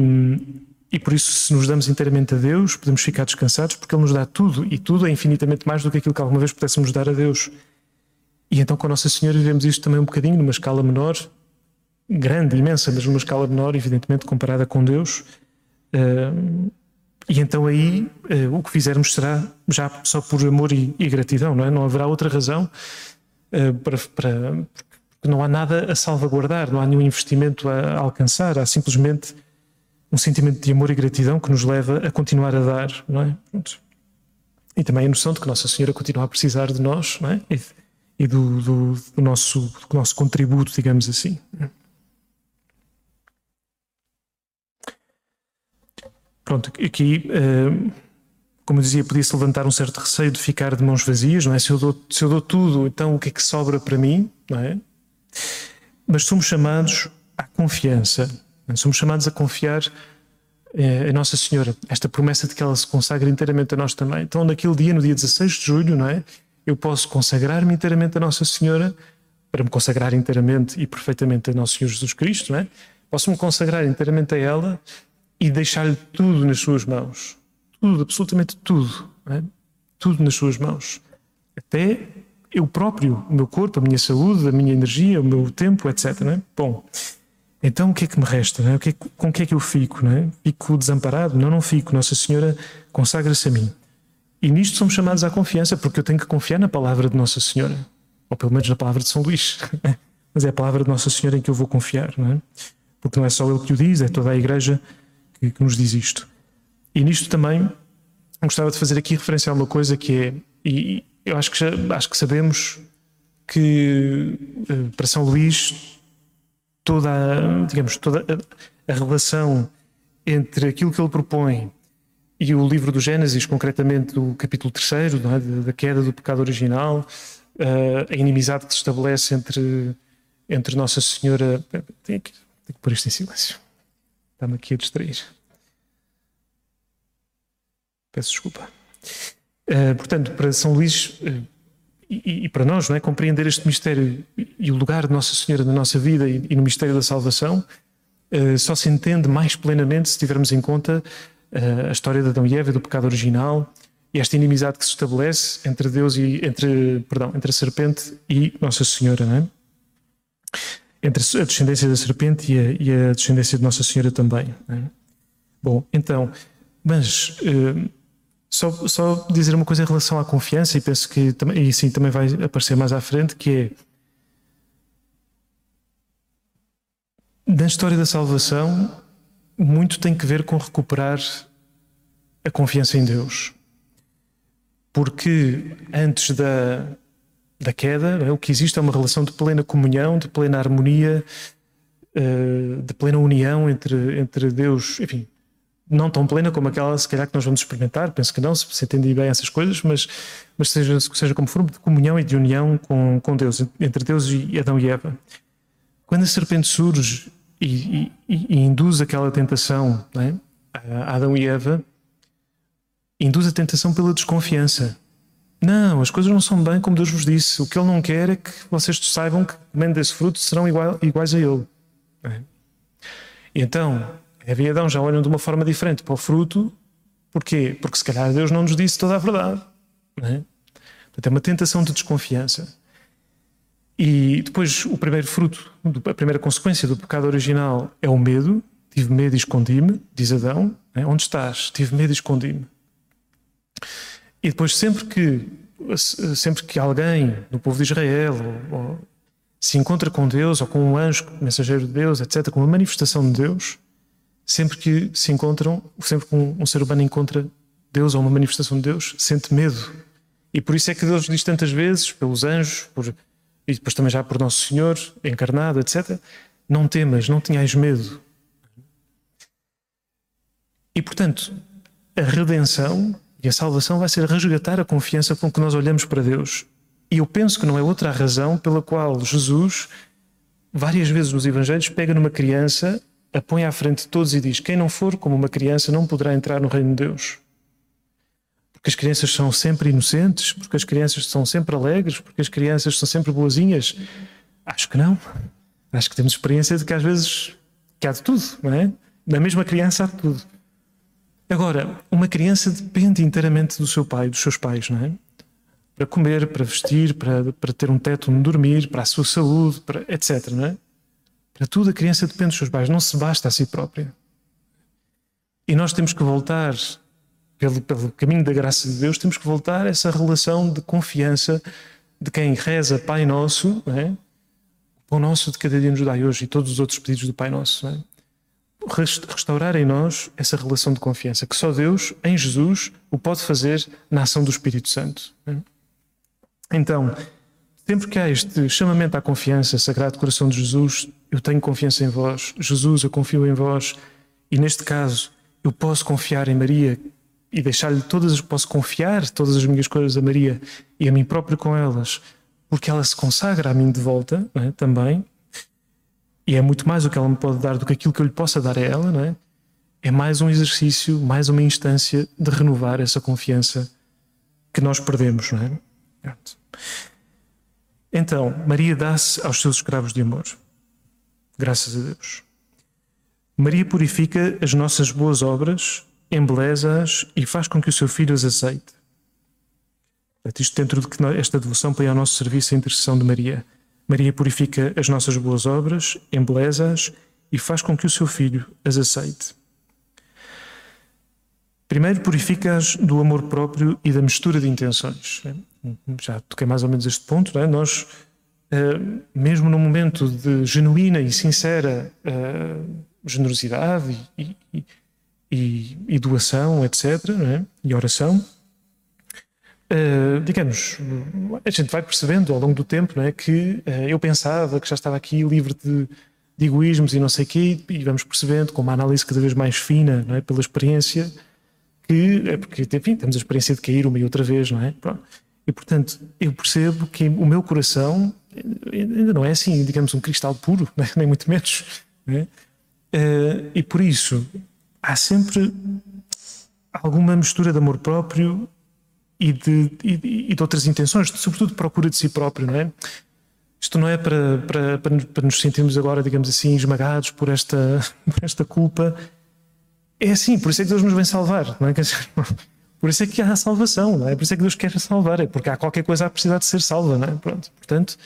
e por isso, se nos damos inteiramente a Deus, podemos ficar descansados, porque Ele nos dá tudo, e tudo é infinitamente mais do que aquilo que alguma vez pudéssemos dar a Deus. E então, com a Nossa Senhora, vivemos isto também um bocadinho, numa escala menor, grande, imensa, mas numa escala menor, evidentemente, comparada com Deus. Uh, e então aí uh, o que fizermos será já só por amor e, e, gratidão, não é? Não haverá outra razão para, para, porque não há nada a salvaguardar, não há nenhum investimento a, alcançar, há simplesmente um sentimento de amor e gratidão que nos leva a continuar a dar, não é? Pronto. E também a noção de que Nossa Senhora continua a precisar de nós, não é? E, e do, do, do, nosso, do nosso contributo, digamos assim. Pronto, aqui uh, como eu dizia, podia-se levantar um certo receio de ficar de mãos vazias, não é? Se eu, dou, se eu dou tudo, então o que é que sobra para mim, não é? Mas somos chamados à confiança, é? somos chamados a confiar eh, em Nossa Senhora, esta promessa de que ela se consagra inteiramente a nós também. Então, naquele dia, no dia 16 de julho, não é? Eu posso consagrar-me inteiramente a Nossa Senhora, para me consagrar inteiramente e perfeitamente a Nosso Senhor Jesus Cristo, não é? Posso me consagrar inteiramente a ela e deixar-lhe tudo nas suas mãos tudo, absolutamente tudo, é? tudo nas suas mãos. Até eu próprio, o meu corpo, a minha saúde, a minha energia, o meu tempo, etc. É? Bom, então o que é que me resta? É? o que é, com o que é que eu fico? É? Fico desamparado? Não, não fico. Nossa Senhora consagra-se a mim. E nisto somos chamados à confiança, porque eu tenho que confiar na palavra de Nossa Senhora, ou pelo menos na palavra de São Luís. Mas é a palavra de Nossa Senhora em que eu vou confiar, não é? Porque não é só ele que o diz, é toda a Igreja que, que nos diz isto. E nisto também gostava de fazer aqui referência a uma coisa que é, e eu acho que, já, acho que sabemos que eh, para São Luís toda a, digamos, toda a, a relação entre aquilo que ele propõe e o livro do Gênesis, concretamente o capítulo 3, é? da queda do pecado original, eh, a inimizade que se estabelece entre, entre Nossa Senhora. Tenho que, tenho que pôr isto em silêncio. Está-me aqui a distrair. Peço desculpa. Uh, portanto, para São Luís uh, e, e, para nós, não é? compreender este mistério e o lugar de Nossa Senhora na nossa vida e, e no mistério da salvação uh, só se entende mais plenamente se tivermos em conta a história de Adão e Eva, do pecado original e esta inimizade que se estabelece entre Deus e entre, perdão, entre a serpente e Nossa Senhora, não é? Entre a descendência da serpente e a, e a descendência de Nossa Senhora também. É? Bom, então, mas só, só dizer uma coisa em relação à confiança, e penso que e sim, também vai aparecer mais à frente, que é na história da salvação, muito tem que ver com recuperar a confiança em Deus. Porque antes da, da queda, é, o que existe é uma relação de plena comunhão, de plena harmonia, eh, de plena união entre, entre Deus, enfim, não tão plena como aquela, se calhar, que nós vamos experimentar, penso que não, se, se entendi bem essas coisas, mas, mas seja, seja como for, de comunhão e de união com, com Deus, entre Deus e Adão e Eva. Quando a serpente surge e, e, e induz aquela tentação é? a Adão e Eva, induz a tentação pela desconfiança. Não, as coisas não são bem como Deus vos disse. O que Ele não quer é que vocês saibam que, comendo desse fruto, serão igual, iguais a Ele. É? Então, Eva e Adão já olham de uma forma diferente para o fruto. Porquê? Porque se calhar Deus não nos disse toda a verdade. Não é? Portanto, é uma tentação de desconfiança. E depois, o primeiro fruto, a primeira consequência do pecado original é o medo. Tive medo e escondi-me, diz Adão. É? Onde estás? Tive medo e escondi-me. E depois, sempre que, sempre que alguém no povo de Israel ou, ou, se encontra com Deus, ou com um anjo, mensageiro de Deus, etc., com uma manifestação de Deus, sempre que se encontram, sempre que um, um, ser humano encontra Deus ou uma manifestação de Deus, sente medo. E por isso é que Deus diz tantas vezes, pelos anjos, por, e depois também já por Nosso Senhor, encarnado, etc. Não temas, não tenhais medo. E portanto, a redenção e a salvação vai ser resgatar a confiança com que nós olhamos para Deus. E eu penso que não é outra a razão pela qual Jesus, várias vezes nos Evangelhos, pega numa criança a põe à frente de todos e diz: Quem não for como uma criança não poderá entrar no reino de Deus. Porque as crianças são sempre inocentes, porque as crianças são sempre alegres, porque as crianças são sempre boazinhas. Acho que não. Acho que temos experiência de que às vezes que há de tudo, não é? Na mesma criança há de tudo. Agora, uma criança depende inteiramente do seu pai, dos seus pais, não é? Para comer, para vestir, para, para ter um teto onde dormir, para a sua saúde, para, etc. Não é? Para tudo a criança depende dos seus pais, não se basta a si própria. E nós temos que voltar, pelo, pelo caminho da graça de Deus, temos que voltar a essa relação de confiança de quem reza Pai Nosso, é? o Pão Nosso de cada dia nos dai hoje e todos os outros pedidos do Pai Nosso. É? Restaurar em nós essa relação de confiança, que só Deus, em Jesus, o pode fazer na ação do Espírito Santo. É? Então, Sempre que há este chamamento à confiança, Sagrado Coração de Jesus, eu tenho confiança em vós, Jesus, eu confio em vós, e neste caso, eu posso confiar em Maria, e deixar-lhe todas as posso confiar todas as minhas coisas a Maria e a mim próprio com elas, porque ela se consagra a mim de volta é? também, e é muito mais o que ela me pode dar do que aquilo que eu lhe possa dar a ela, não é? É mais um exercício, mais uma instância de renovar essa confiança que nós perdemos, não é? Então, Maria dá-se aos seus escravos de amor. Graças a Deus. Maria purifica as nossas boas obras, embeleza-as e faz com que o seu filho as aceite. Isto dentro de que esta devoção põe ao nosso serviço a intercessão de Maria. Maria purifica as nossas boas obras, embeleza-as e faz com que o seu filho as aceite. Primeiro, purifica-as do amor próprio e da mistura de intenções. Já toquei mais ou menos este ponto. É? Nós, eh, mesmo num momento de genuína e sincera eh, generosidade e, e, e, doação, etc., é? e oração, uh, digamos, a gente vai percebendo ao longo do tempo não é? que eu pensava que já estava aqui livre de, de egoísmos e não sei o quê, e vamos percebendo com uma análise cada vez mais fina, não é? pela experiência, que é porque, enfim, temos a experiência de cair uma e outra vez, não é? Pronto. E portanto, eu percebo que o meu coração ainda não é assim, digamos, um cristal puro, nem muito menos. Uh, e por isso há sempre alguma mistura de amor próprio e de, e, e de outras intenções, sobretudo procura de si próprio, não é? Isto não é para, para, para, nos sentirmos agora, digamos assim, esmagados por esta, por esta culpa. É assim, por isso é que Deus nos vem salvar, não é? Por isso é que há a salvação, não é? Por isso é que Deus quer salvar, é porque há qualquer coisa a precisar de ser salva, não é? Pronto, portanto,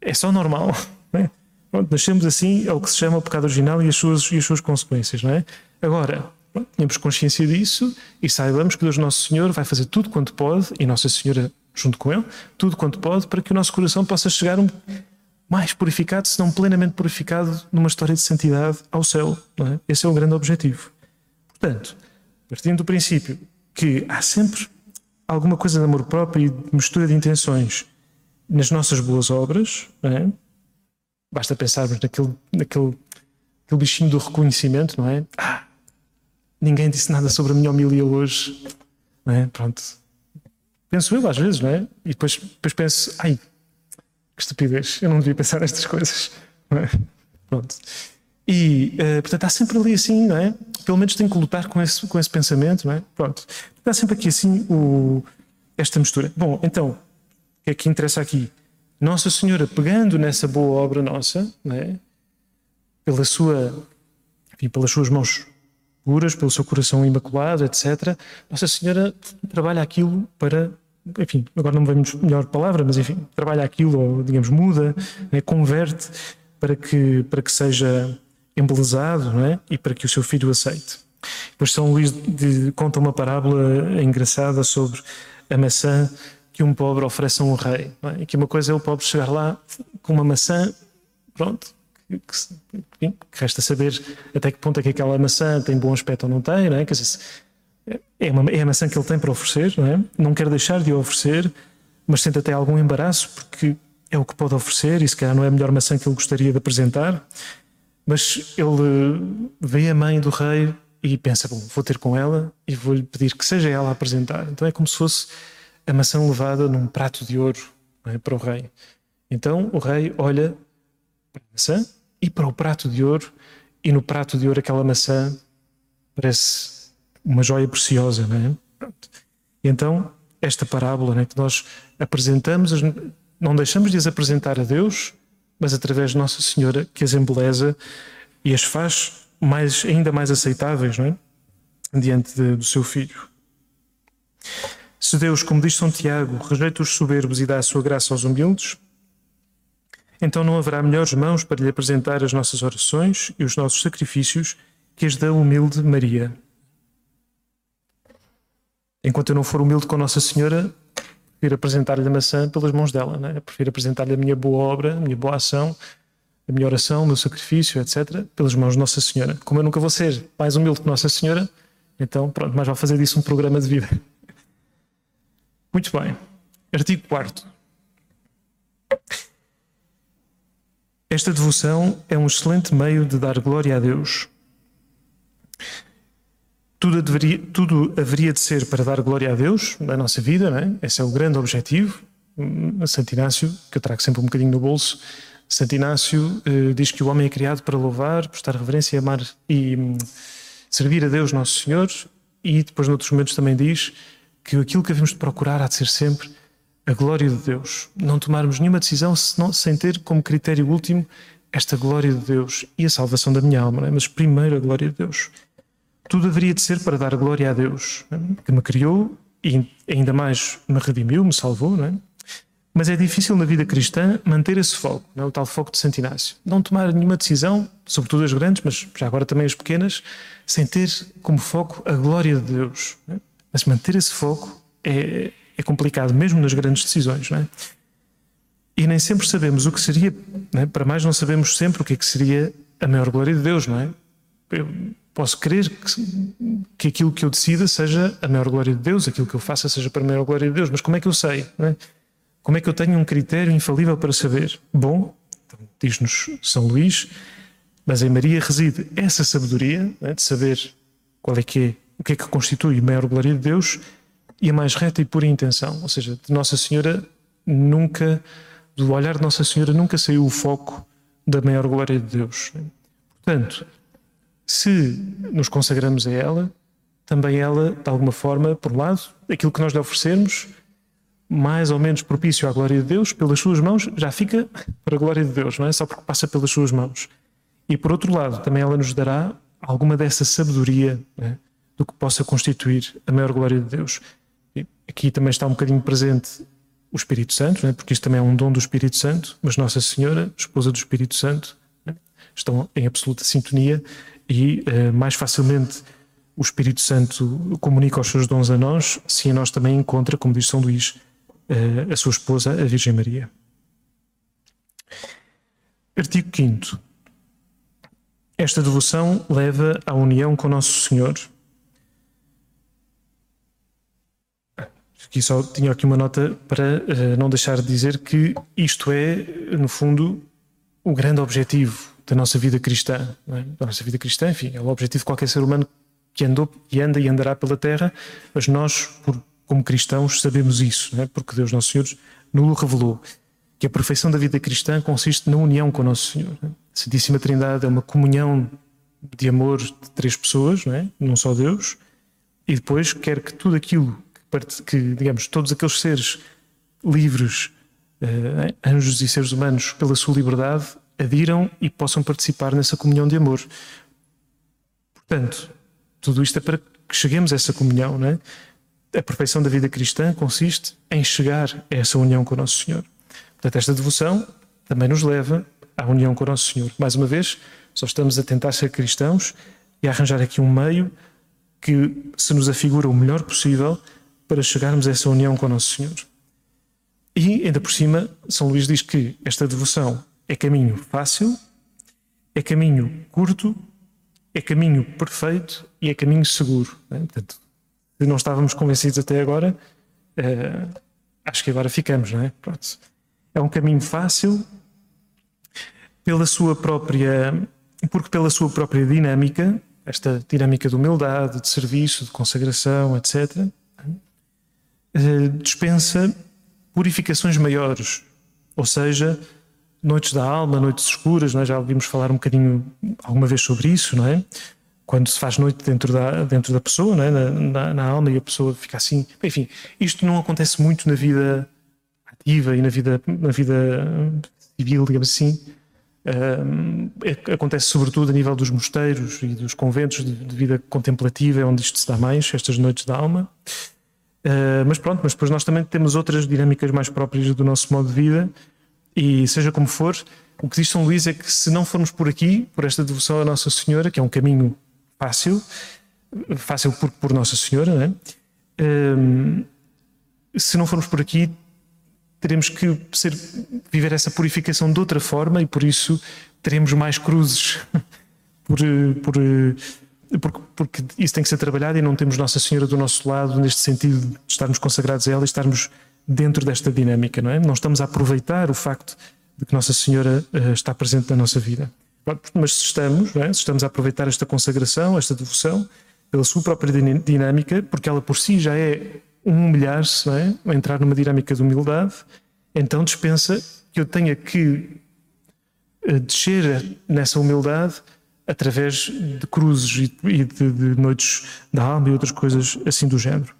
é só normal, não é? Pronto, nascemos assim, é o que se chama o pecado original e as suas, e as suas consequências, não é? Agora, tenhamos consciência disso e saibamos que Deus Nosso Senhor vai fazer tudo quanto pode, e Nossa Senhora junto com Ele, tudo quanto pode, para que o nosso coração possa chegar um, mais purificado, se não plenamente purificado, numa história de santidade ao céu. Não é? Esse é o grande objetivo. Portanto, partindo do princípio que há sempre alguma coisa de amor próprio e de mistura de intenções nas nossas boas obras, é? Basta pensarmos naquele, naquele, naquele bichinho do reconhecimento, não é? Ah, ninguém disse nada sobre a minha homilia hoje, não é? Pronto. Penso eu às vezes, não é? E depois, depois penso, ai, que estupidez, eu não devia pensar nestas coisas, não é? Pronto. E, uh, portanto, há sempre ali assim, não é? Pelo menos tenho que lutar com esse, com esse pensamento, não é? Pronto. Há sempre aqui assim o, esta mistura. Bom, então, o que é que interessa aqui? Nossa Senhora pegando nessa boa obra nossa, né, pela sua, enfim, pelas suas mãos puras, pelo seu coração imaculado, etc. Nossa Senhora trabalha aquilo para, enfim, agora não me vem melhor palavra, mas enfim, trabalha aquilo, ou digamos, muda, né, converte para que, para que seja embelezado né, e para que o seu filho aceite. Depois São Luís de, conta uma parábola engraçada sobre a maçã que um pobre oferece a um rei. É? E que uma coisa é o pobre chegar lá com uma maçã, pronto, que, que, que, resta saber até que ponto é que aquela maçã tem bom aspecto ou não tem, não é? Quer dizer, é, uma, é a maçã que ele tem para oferecer, não é? Não quer deixar de oferecer, mas sente até algum embaraço porque é o que pode oferecer e se calhar não é a melhor maçã que ele gostaria de apresentar. Mas ele vê a mãe do rei e pensa: bom, vou ter com ela e vou-lhe pedir que seja ela a apresentar. Então é como se fosse a maçã levada num prato de ouro é, para o rei. Então o rei olha para a maçã e para o prato de ouro, e no prato de ouro aquela maçã parece uma joia preciosa, não é? Então, esta parábola né, que nós apresentamos, não deixamos de as apresentar a Deus, mas através de Nossa Senhora que as embeleza e as faz mais, ainda mais aceitáveis não é? diante de, do seu filho. Se Deus, como diz São Tiago, rejeita os soberbos e dá a sua graça aos humildes, então não haverá melhores mãos para lhe apresentar as nossas orações e os nossos sacrifícios que as da humilde Maria. Enquanto eu não for humilde com Nossa Senhora, prefiro apresentar-lhe a maçã pelas mãos dela, né? prefiro apresentar-lhe a minha boa obra, a minha boa ação, a minha oração, o meu sacrifício, etc., pelas mãos de Nossa Senhora. Como eu nunca vou ser mais humilde que Nossa Senhora, então pronto, mais vale fazer disso um programa de vida. Muito bem. Artigo 4. Esta devoção é um excelente meio de dar glória a Deus. Tudo, deveria, tudo haveria de ser para dar glória a Deus na nossa vida, não é? Esse é o grande objetivo. Hum, Santo Inácio, que eu trago sempre um bocadinho no bolso, Santo Inácio eh, diz que o homem é criado para louvar, prestar reverência, amar e hum, servir a Deus Nosso Senhor, e depois, noutros momentos, também diz que aquilo que devemos de procurar há de ser sempre a glória de Deus. Não tomarmos nenhuma decisão senão, sem ter como critério último esta glória de Deus e a salvação da minha alma, é? mas primeiro a glória de Deus. Tudo haveria de ser para dar glória a Deus, é? que me criou e ainda mais me redimiu, me salvou, não é? Mas é difícil na vida cristã manter esse foco, não é? o tal foco de Santo Inácio. Não tomar nenhuma decisão, sobretudo as grandes, mas já agora também as pequenas, sem ter como foco a glória de Deus. É? Mas manter esse foco é, é complicado, mesmo nas grandes decisões. Não é? E nem sempre sabemos o que seria, é? para mais não sabemos sempre o que, é que seria a maior glória de Deus, não é? Eu posso crer que, que aquilo que eu decida seja a maior glória de Deus, aquilo que eu faça seja para a maior glória de Deus, mas como é que eu sei? É? Como é que eu tenho um critério infalível para saber? Bom, então, diz-nos São Luís, mas em Maria reside essa sabedoria né, de saber qual é que é, o que é que constitui a maior glória de Deus e a mais reta e pura intenção. Ou seja, de Nossa Senhora nunca, do olhar de Nossa Senhora nunca saiu o foco da maior glória de Deus. Portanto, se nos consagramos a ela, também ela, de alguma forma, por um lado, aquilo que nós lhe oferecermos mais ou menos propício à glória de Deus, pelas suas mãos, já fica para a glória de Deus, não é? Só porque passa pelas suas mãos. E por outro lado, também ela nos dará alguma dessa sabedoria é? do que possa constituir a maior glória de Deus. E aqui também está um bocadinho presente o Espírito Santo, é? porque isto também é um dom do Espírito Santo, mas Nossa Senhora, esposa do Espírito Santo, é? estão em absoluta sintonia e uh, mais facilmente o Espírito Santo comunica os seus dons a nós, se a nós também encontra, como diz São Luís, uh, a sua esposa, a Virgem Maria. Artigo 5. Esta devoção leva à união com Nosso Senhor. Aqui só tinha aqui uma nota para uh, não deixar de dizer que isto é, no fundo, o grande objetivo da nossa vida cristã. É? Da nossa vida cristã, enfim, é o objetivo de qualquer ser humano que andou e anda e andará pela terra, mas nós, por como cristãos, sabemos isso, é? porque Deus Nosso Senhor nos revelou que a perfeição da vida cristã consiste na união com Nosso Senhor. A Santíssima Trindade é uma comunhão de amor de três pessoas, não, é? não só Deus, e depois quer que tudo aquilo que, que digamos, todos aqueles seres livres, uh, anjos e seres humanos, pela sua liberdade, adiram e possam participar nessa comunhão de amor. Portanto, tudo isto é para que cheguemos a essa comunhão, não é? a perfeição da vida cristã consiste em chegar a essa união com o Nosso Senhor. Portanto, esta devoção também nos leva à união com o Nosso Senhor. Mais uma vez, só estamos a tentar ser cristãos e a arranjar aqui um meio que se nos afigura o melhor possível para chegarmos a essa união com o Nosso Senhor. E, ainda por cima, São Luís diz que esta devoção é caminho fácil, é caminho curto, é caminho perfeito e é caminho seguro. Portanto, se não estávamos convencidos até agora, uh, acho que agora ficamos, não é? Pronto. É um caminho fácil, pela sua própria, porque pela sua própria dinâmica, esta dinâmica de humildade, de serviço, de consagração, etc., uh, eh, dispensa purificações maiores, ou seja, noites da alma, noites escuras, é? já ouvimos falar um bocadinho alguma vez sobre isso, não é? quando se faz noite dentro da, dentro da pessoa, é? na, na, na, alma, e a pessoa fica assim. Enfim, isto não acontece muito na vida ativa e na vida, na vida civil, digamos assim. é, acontece sobretudo a nível dos mosteiros e dos conventos de, de, vida contemplativa, é onde isto se dá mais, estas noites da alma. Uh, mas pronto, mas depois nós também temos outras dinâmicas mais próprias do nosso modo de vida, e seja como for, o que diz São Luís é que se não formos por aqui, por esta devoção à Nossa Senhora, que é um caminho fácil, fácil por, por Nossa Senhora, não é? Um, se não formos por aqui, teremos que ser, viver essa purificação de outra forma e por isso teremos mais cruzes por, por, porque, porque, isso tem que ser trabalhado e não temos Nossa Senhora do nosso lado neste sentido de estarmos consagrados a ela e estarmos dentro desta dinâmica, não é? Não estamos a aproveitar o facto de que Nossa Senhora uh, está presente na nossa vida. Mas se estamos, é? se estamos a aproveitar esta consagração, esta devoção, pela sua própria dinâmica, porque ela por si já é um humilhar-se, é? entrar numa dinâmica de humildade, então dispensa que eu tenha que eh, descer nessa humildade através de cruzes e de, de noites da alma e outras coisas assim do género.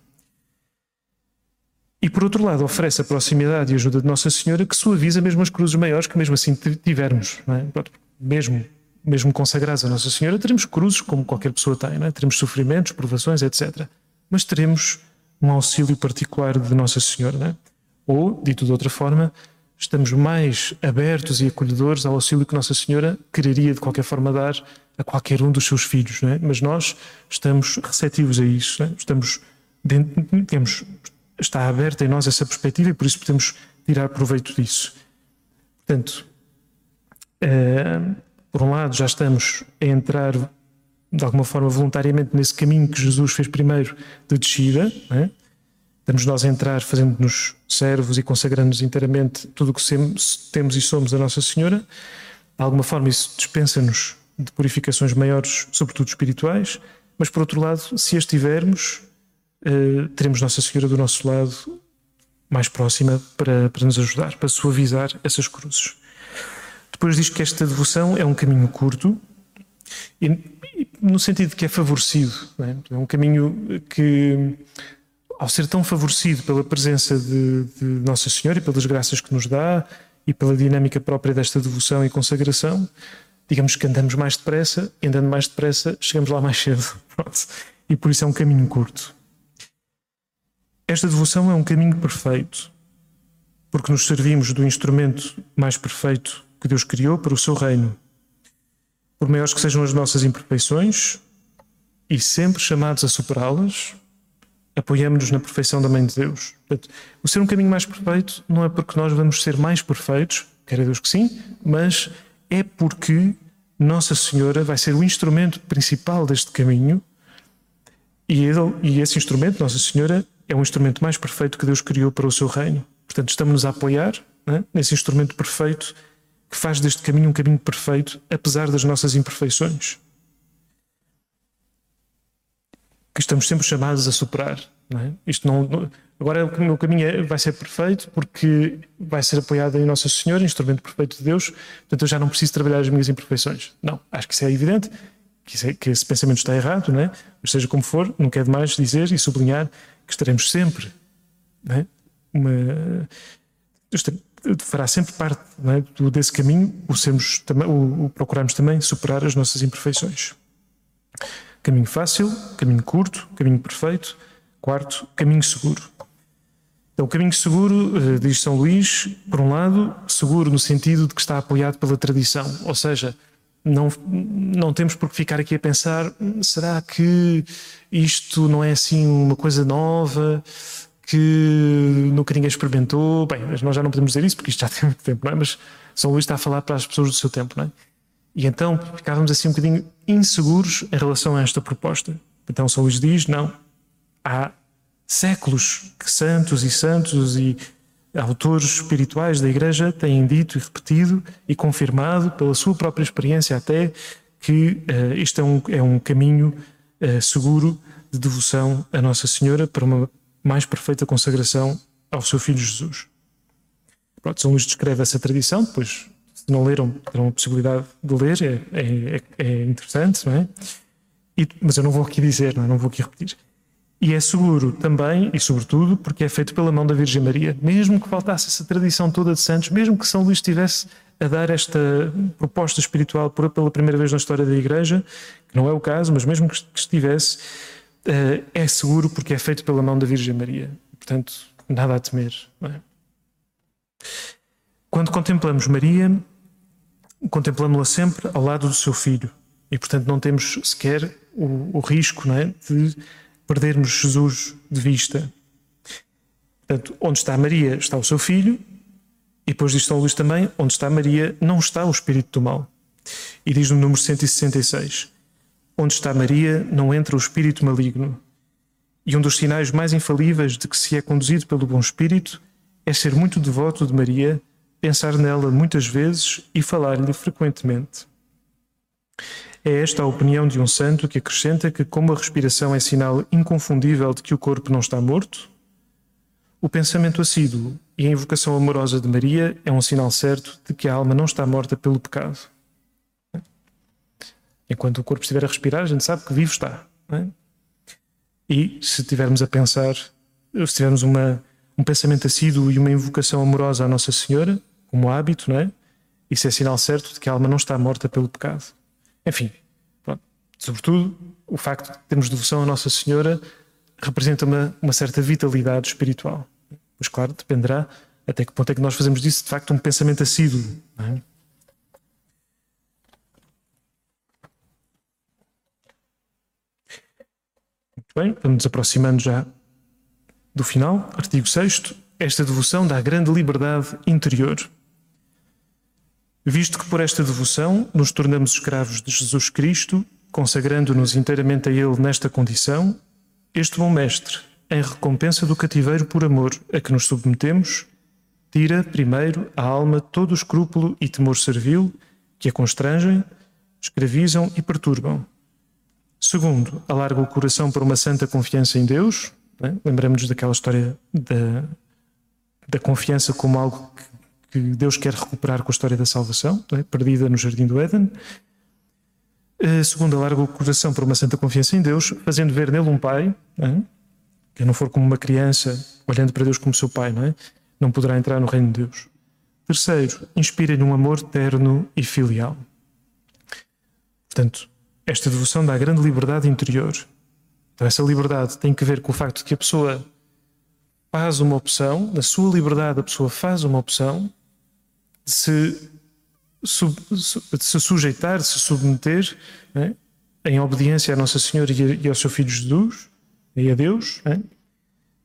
E por outro lado, oferece a proximidade e ajuda de Nossa Senhora que suaviza mesmo as cruzes maiores que mesmo assim tivermos. É? Mesmo, mesmo consagrados a Nossa Senhora, teremos cruzes como qualquer pessoa tem, é? teremos sofrimentos, provações, etc. Mas teremos um auxílio particular de Nossa Senhora. É? Ou, dito de outra forma, estamos mais abertos e acolhedores ao auxílio que Nossa Senhora quereria de qualquer forma dar a qualquer um dos seus filhos. Mas nós estamos receptivos a isso. Estamos, dentro, digamos, está aberta em nós essa perspectiva e por isso podemos tirar proveito disso. Portanto, uh, por um lado, já estamos a entrar de alguma forma voluntariamente nesse caminho que Jesus fez primeiro de descida, é? estamos nós a entrar fazendo-nos servos e consagrando-nos inteiramente tudo o que temos e somos a Nossa Senhora. De alguma forma, isso dispensa-nos de purificações maiores, sobretudo espirituais, mas por outro lado, se as tivermos, uh, teremos Nossa Senhora do nosso lado, mais próxima, para, para nos ajudar, para suavizar essas cruzes. Depois diz que esta devoção é um caminho curto, e, no sentido que é favorecido. É? é? um caminho que, ao ser tão favorecido pela presença de, de, Nossa Senhora e pelas graças que nos dá e pela dinâmica própria desta devoção e consagração, digamos que andamos mais depressa, andando mais depressa, chegamos lá mais cedo. E por isso é um caminho curto. Esta devoção é um caminho perfeito, porque nos servimos do instrumento mais perfeito que Deus criou para o seu reino. Por maiores que sejam as nossas imperfeições, e sempre chamados a superá-las, apoiamos-nos na perfeição da Mãe de Deus. Portanto, o ser um caminho mais perfeito não é porque nós vamos ser mais perfeitos, quer Deus que sim, mas é porque Nossa Senhora vai ser o instrumento principal deste caminho e, ele, e esse instrumento, Nossa Senhora, é um instrumento mais perfeito que Deus criou para o seu reino. Portanto, estamos-nos a apoiar né, nesse instrumento perfeito que faz deste caminho um caminho perfeito, apesar das nossas imperfeições. Que estamos sempre chamados a superar. Não é? Isto não, agora o meu caminho é, vai ser perfeito porque vai ser apoiado em Nossa Senhora, instrumento perfeito de Deus, portanto eu já não preciso trabalhar as minhas imperfeições. Não, acho que isso é evidente, que, é, que esse pensamento está errado, não é? mas seja como for, não quer demais dizer e sublinhar que estaremos sempre, é? Uma, fará sempre parte é? desse caminho o, sermos, o, o procurarmos também superar as nossas imperfeições. Caminho fácil, caminho curto, caminho perfeito. Quarto, caminho seguro. Então, o caminho seguro, eh, diz São Luís, por um lado, seguro no sentido de que está apoiado pela tradição, ou seja, não, não temos por que ficar aqui a pensar: será que isto não é assim uma coisa nova que nunca ninguém experimentou? Bem, nós já não podemos dizer isso porque isto já tem muito tempo, não é? Mas São Luís está a falar para as pessoas do seu tempo, não é? E então ficávamos assim um bocadinho inseguros em relação a esta proposta. Então São Luís diz: não, há séculos que santos e santos e autores espirituais da Igreja têm dito e repetido e confirmado pela sua própria experiência até que uh, é um, é um caminho uh, seguro de devoção a Nossa Senhora para uma mais perfeita consagração ao seu Filho Jesus. Pronto, São Luís descreve essa tradição, depois, se não leram, terão a possibilidade de ler, é, é, é interessante, não é? E, mas eu não vou aqui dizer, não, é? não vou aqui repetir. E é seguro também e sobretudo porque é feito pela mão da Virgem Maria. Mesmo que faltasse essa tradição toda de santos, mesmo que São Luís estivesse a dar esta proposta espiritual pela primeira vez na história da Igreja, que não é o caso, mas mesmo que estivesse, eh, é seguro porque é feito pela mão da Virgem Maria. Portanto, nada a temer. É? Quando contemplamos Maria, contemplamos-la sempre ao lado do seu filho. E, portanto, não temos sequer o, o risco é, de perdermos Jesus de vista. Portanto, onde está Maria está o seu filho, e depois diz São Luís também, onde está Maria não está o espírito do mal. E diz no número 166, onde está Maria não entra o espírito maligno. E um dos sinais mais infalíveis de que se é conduzido pelo bom espírito é ser muito devoto de Maria, pensar nela muitas vezes e falar-lhe frequentemente. É esta a opinião de um santo que acrescenta que, como a respiração é sinal inconfundível de que o corpo não está morto, o pensamento assíduo e a invocação amorosa de Maria é um sinal certo de que a alma não está morta pelo pecado. Enquanto o corpo estiver a respirar, a gente sabe que vivo está. É? E se estivermos a pensar, se tivermos uma, um pensamento assíduo e uma invocação amorosa à Nossa Senhora, como hábito, não é? Isso é sinal certo de que a alma não está morta pelo pecado. Enfim, pronto. sobretudo o facto de termos devoção à Nossa Senhora representa uma, uma certa vitalidade espiritual. Pois claro, dependerá até que ponto é que nós fazemos disso de facto um pensamento assíduo. É? Muito bem, vamos nos aproximando já do final. Artigo 6. Esta devoção dá grande liberdade interior. Visto que por esta devoção nos tornamos escravos de Jesus Cristo, consagrando-nos inteiramente a Ele nesta condição, este bom Mestre, em recompensa do cativeiro por amor a que nos submetemos, tira, primeiro, a alma todo o escrúpulo e temor servil que a constrangem, escravizam e perturbam. Segundo, alarga o coração para uma santa confiança em Deus. Né? Lembramos-nos daquela história da, da confiança como algo que que Deus quer recuperar com a história da salvação, é? perdida no jardim do Éden. A segunda, larga o coração para uma santa confiança em Deus, fazendo ver nele um pai, é? que não for como uma criança, olhando para Deus como seu pai, não, é? não poderá entrar no reino de Deus. Terceiro, inspira-lhe um amor terno e filial. Portanto, esta devoção dá grande liberdade interior. Então, essa liberdade tem que ver com o facto de que a pessoa faz uma opção, na sua liberdade, a pessoa faz uma opção de se, sub, de se sujeitar, de se submeter né, em obediência à Nossa Senhora e ao seu Filho Jesus e a Deus, né,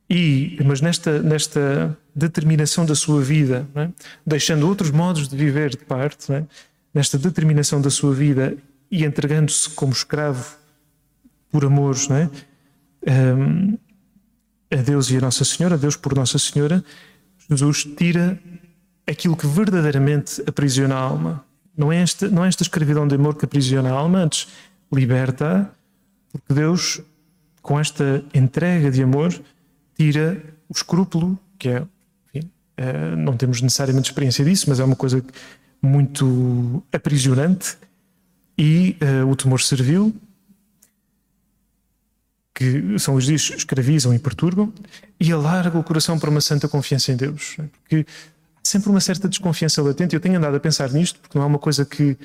e, mas nesta, nesta determinação da sua vida, né, deixando outros modos de viver de parte, né, nesta determinação da sua vida e entregando-se como escravo por amor um, a Deus e a Nossa Senhora, a Deus por Nossa Senhora, Jesus tira aquilo que verdadeiramente aprisiona a alma. Não é esta, não é esta escravidão de amor que aprisiona a alma, antes liberta, porque Deus, com esta entrega de amor, tira o escrúpulo, que é, enfim, é não temos necessariamente experiência disso, mas é uma coisa muito aprisionante, e uh, o temor servil, que São Luís diz escravizam e perturbam, e alarga o coração para uma santa confiança em Deus. Porque sempre uma certa desconfiança latente. Eu tenho andado a pensar nisto, porque não é uma coisa que,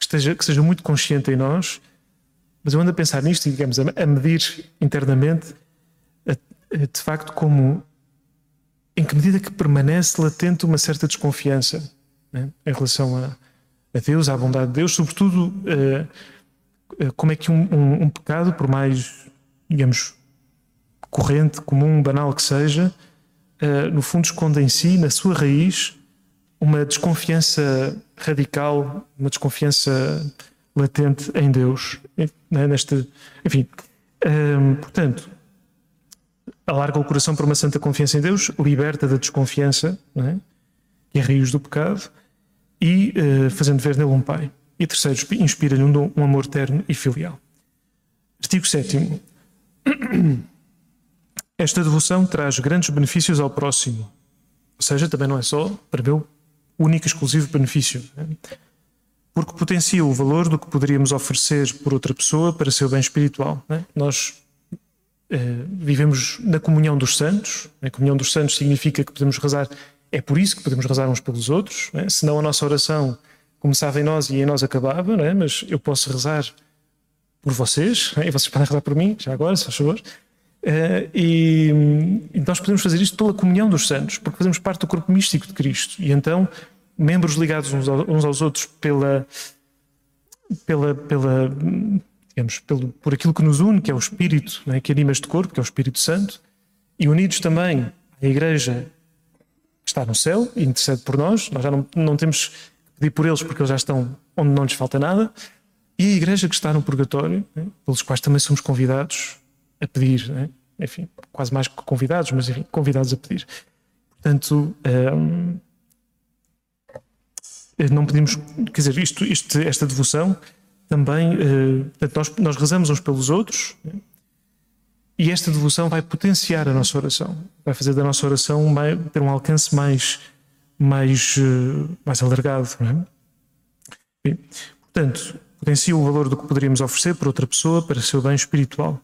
esteja, que seja muito consciente em nós, mas eu ando a pensar nisto e, digamos, a, a medir internamente, a, a, de facto, como em que medida que permanece latente uma certa desconfiança né, em relação a, a, Deus, à bondade de Deus, sobretudo uh, como é que um, um, um, pecado, por mais, digamos, corrente, comum, banal que seja, no fundo, esconde em si, na sua raiz, uma desconfiança radical, uma desconfiança latente em Deus. Né? Neste, enfim, ehm, portanto, alarga o coração para uma santa confiança em Deus, liberta da desconfiança, né? é a raiz do pecado, e uh, fazendo ver nele um pai. E terceiro, inspira-lhe um, um amor terno e filial. Artigo 7. Esta devoção traz grandes benefícios ao próximo. Ou seja, também não é só para meu único exclusivo benefício. Né? Porque potencia o valor do que poderíamos oferecer por outra pessoa para seu bem espiritual. Né? Nós eh, vivemos na comunhão dos santos. A comunhão dos santos significa que podemos rezar, é por isso que podemos rezar uns pelos outros. Né? Senão a nossa oração começava em nós e em nós acabava, né? mas eu posso rezar por vocês, né? e vocês podem rezar por mim, já agora, se faz favor. Uh, e, e, nós podemos fazer isto pela comunhão dos santos, porque fazemos parte do corpo místico de Cristo. E então, membros ligados uns, uns aos outros pela, pela, pela digamos, pelo, por aquilo que nos une, que é o Espírito, né, que anima este corpo, que é o Espírito Santo, e unidos também à Igreja que está no céu e intercede por nós. Nós já não, não temos que pedir por eles porque eles já estão onde não lhes falta nada. E a Igreja que está no purgatório, né, pelos quais também somos convidados a pedir, né? enfim, quase mais que convidados, mas enfim, convidados a pedir. Portanto, um, não pedimos, quer dizer, isto, isto, esta devoção também, portanto, nós, nós rezamos uns pelos outros e esta devoção vai potenciar a nossa oração, vai fazer da nossa oração ter um alcance mais, mais, mais alargado. É? portanto, potencia o valor do que poderíamos oferecer para outra pessoa, para seu bem espiritual.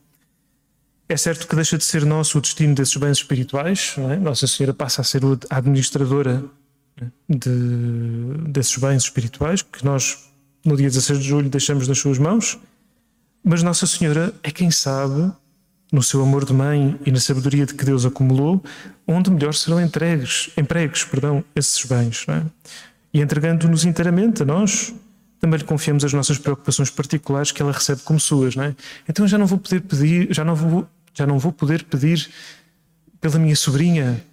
É certo que deixa de ser nosso o destino desses bens espirituais, é? Nossa Senhora passa a ser a administradora de, desses bens espirituais que nós, no dia 16 de julho, deixamos nas suas mãos, mas Nossa Senhora é quem sabe, no seu amor de mãe e na sabedoria de que Deus acumulou, onde melhor serão entregues, empregues perdão, esses bens. É? E entregando-nos inteiramente a nós, também lhe confiamos as nossas preocupações particulares que ela recebe como suas, não é? Então já não vou poder pedir, já não vou, já não vou poder pedir pela minha sobrinha.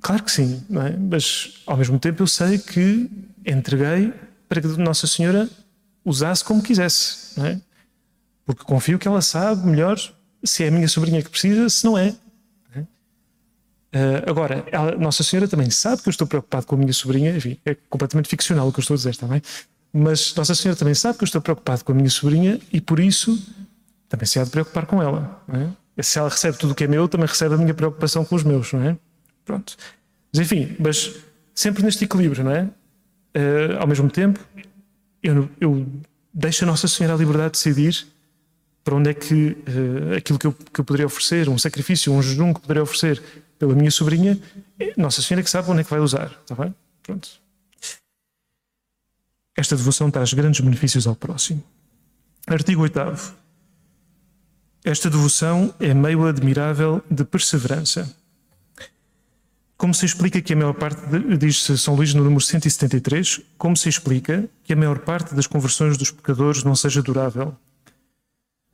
Claro que sim, é? Mas ao mesmo tempo eu sei que entreguei para que Nossa Senhora usasse como quisesse, é? Porque confio que ela sabe melhor se é a minha sobrinha que precisa, se não é. Uh, agora, ela, Nossa Senhora também sabe que eu estou preocupado com a minha sobrinha, enfim, é completamente ficcional o que eu estou a dizer, está bem? Mas Nossa Senhora também sabe que eu estou preocupado com a minha sobrinha e por isso também se há de preocupar com ela. É? Se ela recebe tudo o que é meu, também recebe a minha preocupação com os meus, não é? Pronto. Mas enfim, mas sempre neste equilíbrio, não é? Uh, ao mesmo tempo, eu, eu deixo a Nossa Senhora a liberdade de decidir para onde é que uh, aquilo que eu, que eu poderia oferecer, um sacrifício, um jejum que poderia oferecer pela minha sobrinha, Nossa Senhora que sabe onde é que vai usar. Está bem? Pronto. Esta devoção traz grandes benefícios ao próximo. Artigo 8. Esta devoção é meio admirável de perseverança. Como se explica que a maior parte, diz São Luís no número 173, como se explica que a maior parte das conversões dos pecadores não seja durável?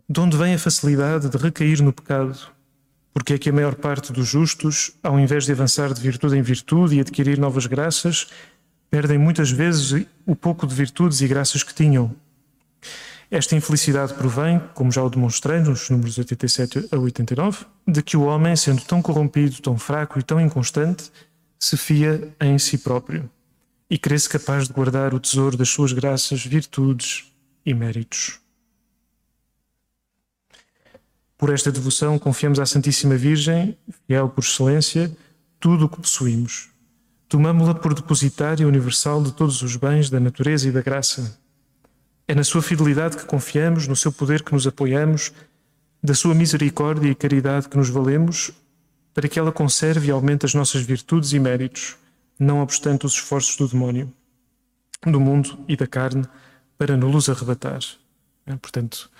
De onde vem a facilidade de recair no pecado? Porque é que a maior parte dos justos, ao invés de avançar de virtude em virtude e adquirir novas graças, perdem muitas vezes o pouco de virtudes e graças que tinham. Esta infelicidade provém, como já o demonstrei nos números 87 a 89, de que o homem, sendo tão corrompido, tão fraco e tão inconstante, se fia em si próprio e crê-se capaz de guardar o tesouro das suas graças, virtudes e méritos. Por esta devoção, confiamos à Santíssima Virgem, fiel por excelência, tudo o que possuímos. Tomamos-la por depositária universal de todos os bens da natureza e da graça. É na sua fidelidade que confiamos, no seu poder que nos apoiamos, da sua misericórdia e caridade que nos valemos, para que ela conserve e aumente as nossas virtudes e méritos, não obstante os esforços do demónio, do mundo e da carne, para nos arrebatar. Portanto,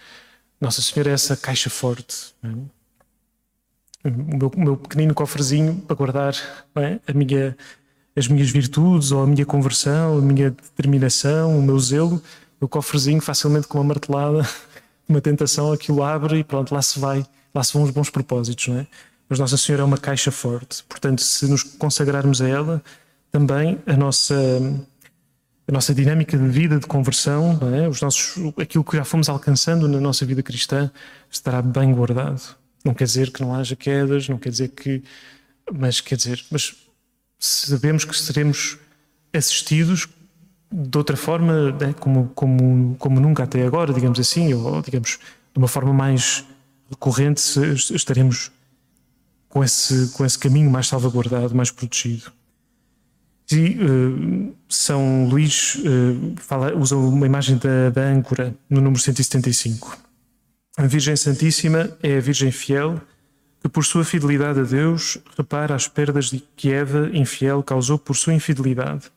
nossa Senhora é essa caixa forte. É? O, meu, meu, pequenino cofrezinho para guardar é? a minha, as minhas virtudes, ou a minha conversão, a minha determinação, o meu zelo. O cofrezinho, facilmente com uma martelada, uma tentação, aquilo abre e pronto, lá se vai, lá se vão os bons propósitos, não é? Mas Nossa Senhora é uma caixa forte. Portanto, se nos consagrarmos a ela, também a nossa a nossa dinâmica de vida, de conversão, é? Os nossos, aquilo que já fomos alcançando na nossa vida cristã estará bem guardado. Não quer dizer que não haja quedas, não quer dizer que. Mas quer dizer, mas sabemos que seremos assistidos de outra forma, né? como, como, como nunca até agora, digamos assim, ou digamos de uma forma mais recorrente, estaremos com esse, com esse caminho mais salvaguardado, mais protegido. E uh, São Luís uh, fala, usa uma imagem da, da âncora no número 175. A Virgem Santíssima é a Virgem fiel que, por sua fidelidade a Deus, repara as perdas que Eva, infiel, causou por sua infidelidade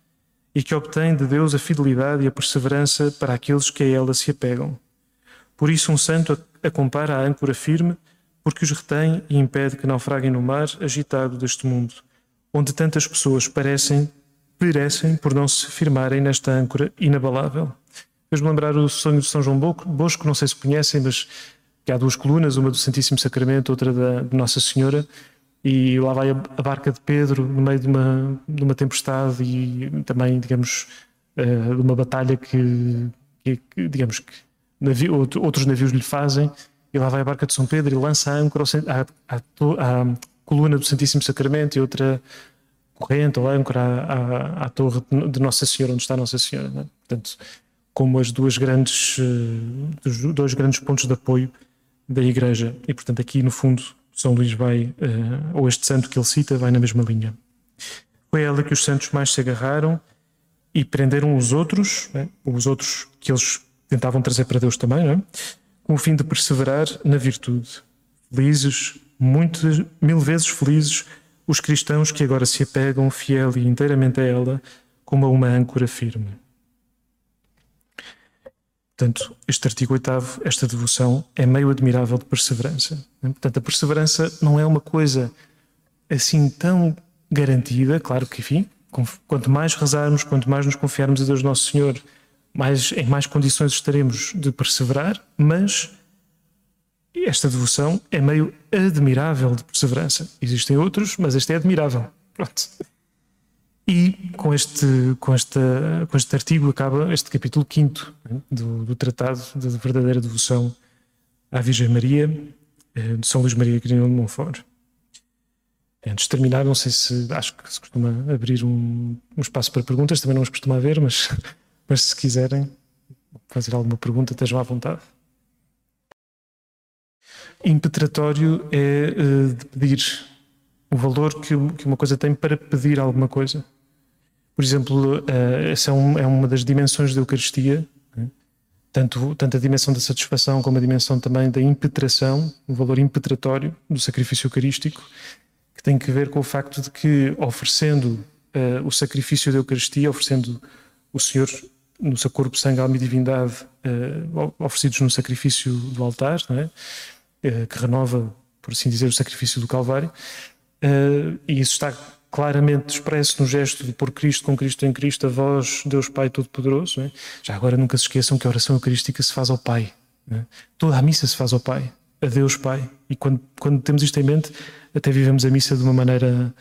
e que obtém de Deus a fidelidade e a perseverança para aqueles que a ela se apegam. Por isso, um santo a compara à âncora firme, porque os retém e impede que naufraguem no mar agitado deste mundo, onde tantas pessoas parecem perecem por não se firmarem nesta âncora inabalável. Fez-me lembrar o sonho de São João Bosco, não sei se conhecem, mas que há duas colunas, uma do Santíssimo Sacramento, outra da Nossa Senhora, e lá vai a, barca de Pedro no meio de uma, de uma tempestade e também, digamos, uh, de uma batalha que, que, que digamos, que navio, outros navios lhe fazem, e lá vai a barca de São Pedro e lança a âncora à, à, à coluna do Santíssimo Sacramento e outra corrente ou âncora à, à, à, torre de Nossa Senhora, onde está Nossa Senhora. É? Portanto, como as duas grandes, uh, os dois grandes pontos de apoio da Igreja. E, portanto, aqui no fundo, São Luís vai, uh, ou este santo que ele cita, vai na mesma linha. Foi ela que os santos mais se agarraram e prenderam os outros, né? os outros que eles tentavam trazer para Deus também, é? com o fim de perseverar na virtude. Felizes, muitas, mil vezes felizes, os cristãos que agora se apegam fiel e inteiramente a ela, como a uma âncora firme. Portanto, este artigo oitavo, esta devoção, é meio admirável de perseverança. Portanto, a perseverança não é uma coisa assim tão garantida, claro que, enfim, quanto mais rezarmos, quanto mais nos confiarmos a Deus Nosso Senhor, mais, em mais condições estaremos de perseverar, mas esta devoção é meio admirável de perseverança. Existem outros, mas este é admirável. Pronto. E com este, com, esta, com este artigo acaba este capítulo 5 né, do, do Tratado de Verdadeira Devoção à Virgem Maria, eh, de São Luís Maria Grignon de Montfort. Antes de terminar, não sei se acho que se costuma abrir um, um espaço para perguntas, também não os costuma haver, mas, mas se quiserem fazer alguma pergunta, estejam à vontade. Impetratório é uh, de pedir o valor que, que, uma coisa tem para pedir alguma coisa. Por exemplo, uh, essa é, é, uma das dimensões da Eucaristia, né? tanto, tanto a dimensão da satisfação como a dimensão também da impetração, o valor impetratório do sacrifício eucarístico que tem que ver com o facto de que, oferecendo uh, o sacrifício da Eucaristia, oferecendo o Senhor no seu corpo, sangue, alma e divindade, uh, oferecidos no sacrifício do altar, é? uh, que renova, por assim dizer, o sacrifício do Calvário, e isso está claramente expresso no gesto de por Cristo, com Cristo em Cristo, a vós, Deus Pai Todo-Poderoso. É? Já agora nunca se esqueçam que a oração eucarística se faz ao Pai. É? Toda a missa se faz ao Pai, a Deus Pai. E quando, quando temos isto em mente, até vivemos a missa de uma maneira,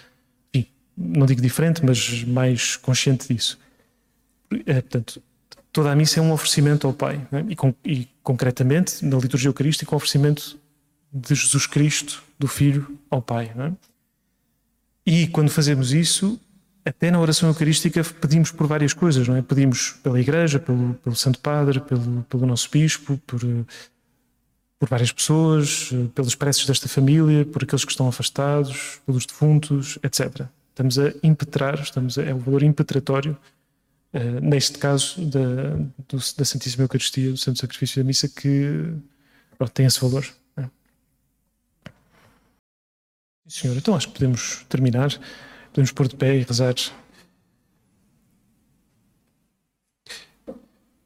enfim, não digo diferente, mas mais consciente disso. É, portanto, toda a missa é um oferecimento ao Pai, né? e, e, concretamente na liturgia eucarística, um oferecimento de Jesus Cristo, do Filho, ao Pai. Né? E quando fazemos isso, até na oração eucarística pedimos por várias coisas, não é? Pedimos pela Igreja, pelo, pelo Santo Padre, pelo, pelo nosso Bispo, por por várias pessoas, eh, pelos preces desta família, por aqueles que estão afastados, pelos defuntos, etc. Estamos a impetrar, estamos a, é o valor impetratório, uh, neste caso da, do, da Santíssima Eucaristia, do Santo Sacrifício da Missa, que pronto, tem esse valor. É. Senhor, então acho que podemos terminar, podemos pôr de pé e rezar.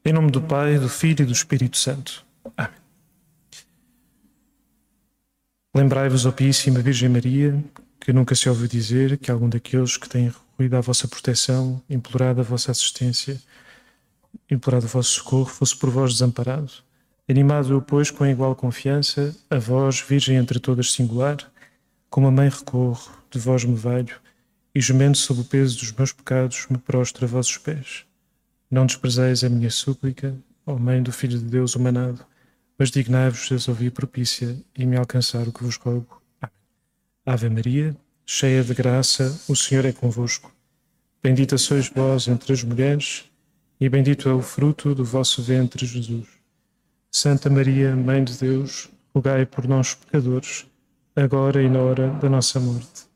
Em nome do Pai, do Filho e do Espírito Santo. Amém. Lembrai-vos, ó Píssima Virgem Maria, que nunca se ouviu dizer que algum daqueles que têm recorrido à vossa proteção, implorado a vossa assistência, implorado o vosso socorro, fosse por vós desamparado. Animado eu, pois, com igual confiança, a vós, Virgem entre todas singular, como a mãe recorro, de vós me valho, e gemendo sob o peso dos meus pecados, me prostro a vossos pés. Não desprezeis a minha súplica, ó Mãe do Filho de Deus humanado, mas dignai-vos de ouvir propícia e me alcançar o que vos rogo. Ave Maria, cheia de graça, o Senhor é convosco. Bendita sois vós entre as mulheres, e bendito é o fruto do vosso ventre, Jesus. Santa Maria, Mãe de Deus, rogai por nós, pecadores, agora e na hora da nossa morte.